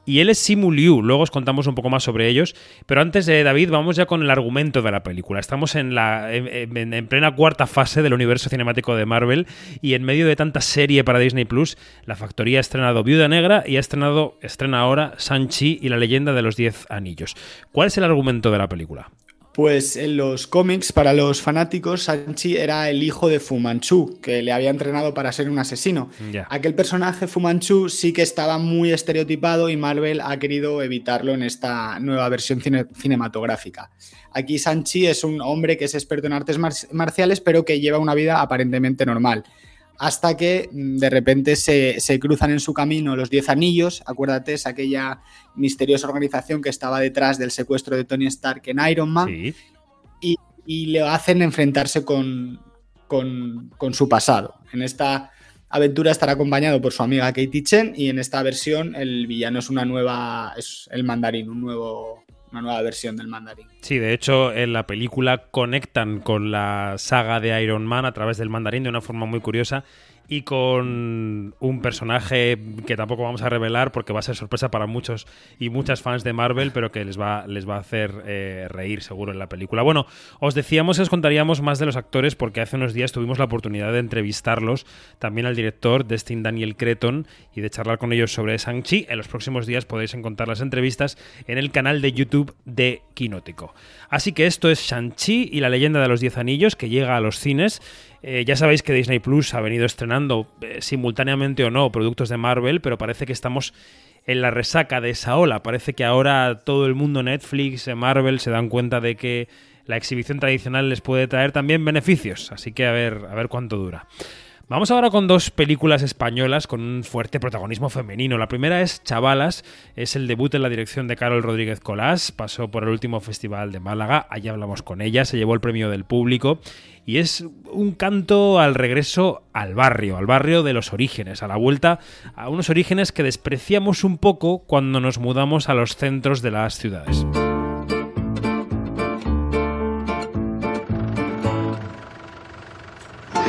Y él es Simu Liu, luego os contamos un poco más sobre ellos. Pero antes de David, vamos ya con el argumento de la película. Estamos en, la, en, en, en, plena cuarta fase del universo cinemático de Marvel y en medio de tanta serie para Disney Plus, la factoría ha estrenado Viuda Negra y ha estrenado, estrena ahora Sanchi y la leyenda de los Diez Anillos. ¿Cuál es el argumento de la película? Pues en los cómics, para los fanáticos, Sanchi era el hijo de Fu Manchu, que le había entrenado para ser un asesino. Yeah. Aquel personaje, Fu Manchu, sí que estaba muy estereotipado y Marvel ha querido evitarlo en esta nueva versión cine cinematográfica. Aquí Sanchi es un hombre que es experto en artes mar marciales, pero que lleva una vida aparentemente normal hasta que mm, de repente se, se, cruzan en su camino los Diez Anillos, acuérdate, es aquella misteriosa organización que estaba detrás del secuestro de Tony Stark en Iron Man, sí. y, y, le hacen enfrentarse con, con, con, su pasado. En esta aventura estará acompañado por su amiga Katie Chen y en esta versión el villano es una nueva, es el mandarín, un nuevo, una nueva versión del mandarín. Sí, de hecho, en la película conectan con la saga de Iron Man a través del mandarín de una forma muy curiosa. Y con un personaje que tampoco vamos a revelar porque va a ser sorpresa para muchos y muchas fans de Marvel, pero que les va, les va a hacer eh, reír seguro en la película. Bueno, os decíamos que os contaríamos más de los actores porque hace unos días tuvimos la oportunidad de entrevistarlos, también al director Destin Daniel Creton y de charlar con ellos sobre Shang-Chi. En los próximos días podéis encontrar las entrevistas en el canal de YouTube de Quinótico. Así que esto es Shang-Chi y la leyenda de los Diez Anillos que llega a los cines eh, ya sabéis que Disney Plus ha venido estrenando eh, simultáneamente o no productos de Marvel, pero parece que estamos en la resaca de esa ola. Parece que ahora todo el mundo Netflix, eh, Marvel se dan cuenta de que la exhibición tradicional les puede traer también beneficios. Así que a ver, a ver cuánto dura. Vamos ahora con dos películas españolas con un fuerte protagonismo femenino. La primera es Chavalas, es el debut en la dirección de Carol Rodríguez Colás, pasó por el último festival de Málaga, allí hablamos con ella, se llevó el premio del público y es un canto al regreso al barrio, al barrio de los orígenes, a la vuelta a unos orígenes que despreciamos un poco cuando nos mudamos a los centros de las ciudades.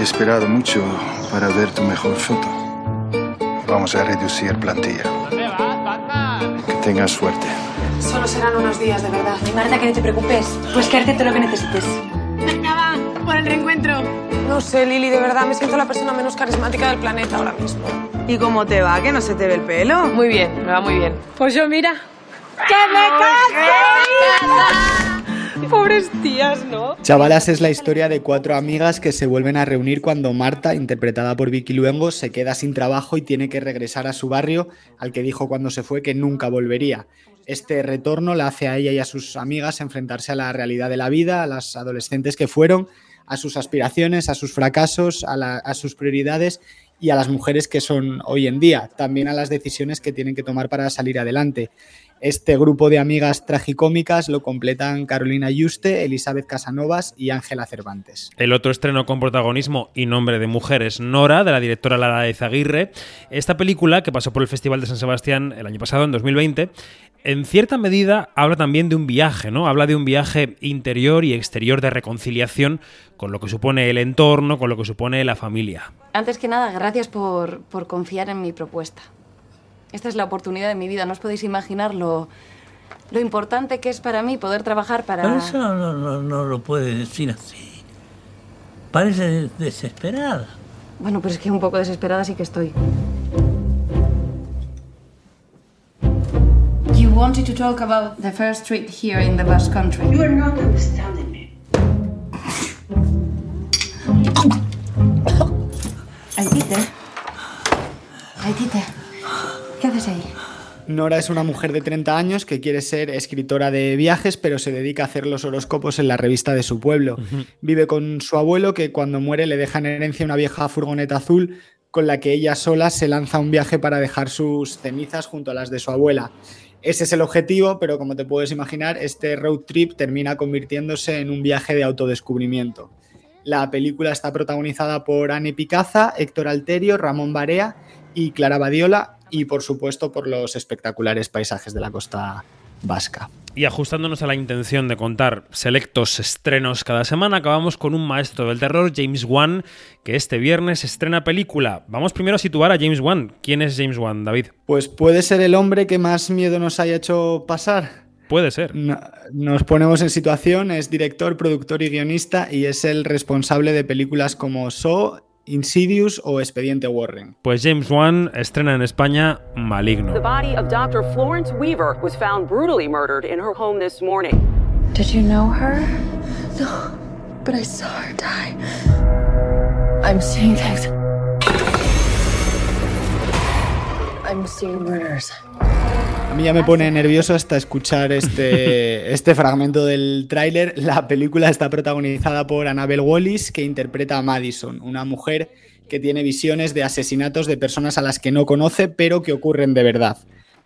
He esperado mucho para ver tu mejor foto. Vamos a reducir plantilla. Que tengas suerte. Solo serán unos días, de verdad. Y Marta, que no te preocupes. Pues quédate todo lo que necesites. Venga, va, por el reencuentro. No sé, Lili, de verdad me siento la persona menos carismática del planeta ahora mismo. ¿Y cómo te va? ¿Que no se te ve el pelo? Muy bien, me va muy bien. Pues yo, mira. ¡Que me case! Pobres tías, ¿no? Chavalas es la historia de cuatro amigas que se vuelven a reunir cuando Marta, interpretada por Vicky Luengo, se queda sin trabajo y tiene que regresar a su barrio, al que dijo cuando se fue que nunca volvería. Este retorno la hace a ella y a sus amigas enfrentarse a la realidad de la vida, a las adolescentes que fueron, a sus aspiraciones, a sus fracasos, a, a sus prioridades y a las mujeres que son hoy en día, también a las decisiones que tienen que tomar para salir adelante. Este grupo de amigas tragicómicas lo completan Carolina Yuste, Elizabeth Casanovas y Ángela Cervantes. El otro estreno con protagonismo y nombre de mujer es Nora, de la directora Lara de Zaguirre. Esta película, que pasó por el Festival de San Sebastián el año pasado, en 2020, en cierta medida habla también de un viaje, ¿no? Habla de un viaje interior y exterior de reconciliación con lo que supone el entorno, con lo que supone la familia. Antes que nada, gracias por, por confiar en mi propuesta. Esta es la oportunidad de mi vida. No os podéis imaginar lo, lo importante que es para mí poder trabajar para... Pero eso no, no, no lo puede decir así. Parece desesperada. Bueno, pero es que un poco desesperada sí que estoy. You wanted to talk about the first trip here in the Basque Country. You are not understanding me. Aitite. Aitite. ¿Qué haces ahí? Nora es una mujer de 30 años que quiere ser escritora de viajes, pero se dedica a hacer los horóscopos en la revista de su pueblo. Vive con su abuelo, que cuando muere le deja en herencia una vieja furgoneta azul con la que ella sola se lanza a un viaje para dejar sus cenizas junto a las de su abuela. Ese es el objetivo, pero como te puedes imaginar, este road trip termina convirtiéndose en un viaje de autodescubrimiento. La película está protagonizada por Anne Picaza, Héctor Alterio, Ramón Barea y Clara Badiola, y por supuesto por los espectaculares paisajes de la costa vasca. Y ajustándonos a la intención de contar selectos estrenos cada semana, acabamos con un maestro del terror, James Wan, que este viernes estrena película. Vamos primero a situar a James Wan. ¿Quién es James Wan, David? Pues puede ser el hombre que más miedo nos haya hecho pasar. Puede ser. No- nos ponemos en situación, es director, productor y guionista y es el responsable de películas como Saw, Insidious o Expediente Warren. Pues James Wan estrena en España Maligno. The body of Dr. Florence Weaver was found brutally murdered in her home this morning. Did you know her? No, but I saw her die. I'm seeing things. I'm seeing murders. A mí ya me pone nervioso hasta escuchar este, este fragmento del tráiler. La película está protagonizada por Annabelle Wallis, que interpreta a Madison, una mujer que tiene visiones de asesinatos de personas a las que no conoce, pero que ocurren de verdad.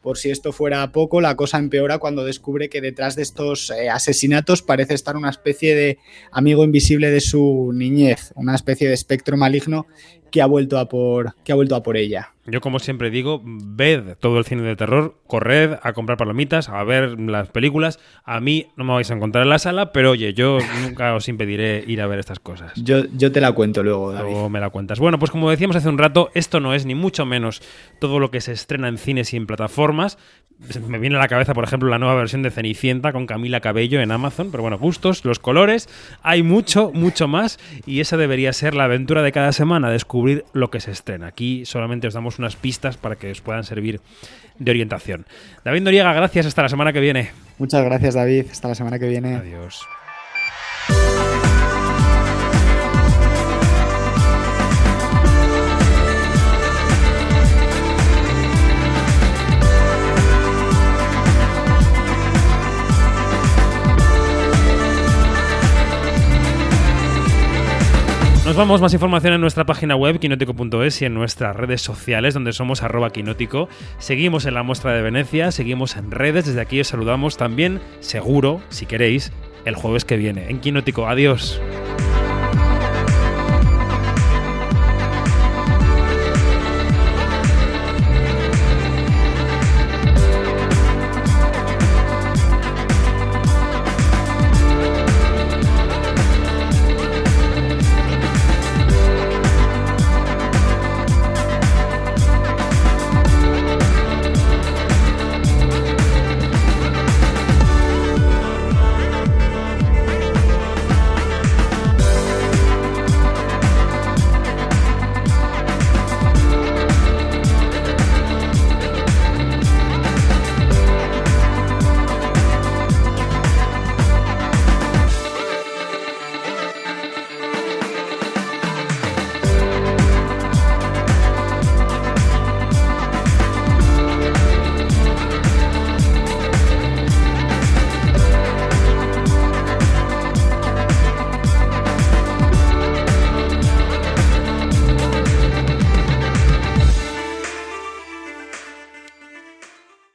Por si esto fuera poco, la cosa empeora cuando descubre que detrás de estos eh, asesinatos parece estar una especie de amigo invisible de su niñez, una especie de espectro maligno que ha vuelto a por, que ha vuelto a por ella. Yo, como siempre digo, ved todo el cine de terror, corred a comprar palomitas, a ver las películas. A mí no me vais a encontrar en la sala, pero oye, yo nunca os impediré ir a ver estas cosas. Yo, yo te la cuento luego, David. Luego me la cuentas. Bueno, pues como decíamos hace un rato, esto no es ni mucho menos todo lo que se estrena en cines y en plataformas. Me viene a la cabeza, por ejemplo, la nueva versión de Cenicienta con Camila Cabello en Amazon, pero bueno, gustos, los colores, hay mucho, mucho más y esa debería ser la aventura de cada semana, descubrir lo que se estrena. Aquí solamente os damos unas pistas para que os puedan servir de orientación. David Noriega, gracias, hasta la semana que viene. Muchas gracias, David, hasta la semana que viene. Adiós. Nos vamos, más información en nuestra página web quinótico.es y en nuestras redes sociales donde somos arroba quinótico. Seguimos en la muestra de Venecia, seguimos en redes, desde aquí os saludamos también, seguro, si queréis, el jueves que viene en Quinótico. Adiós.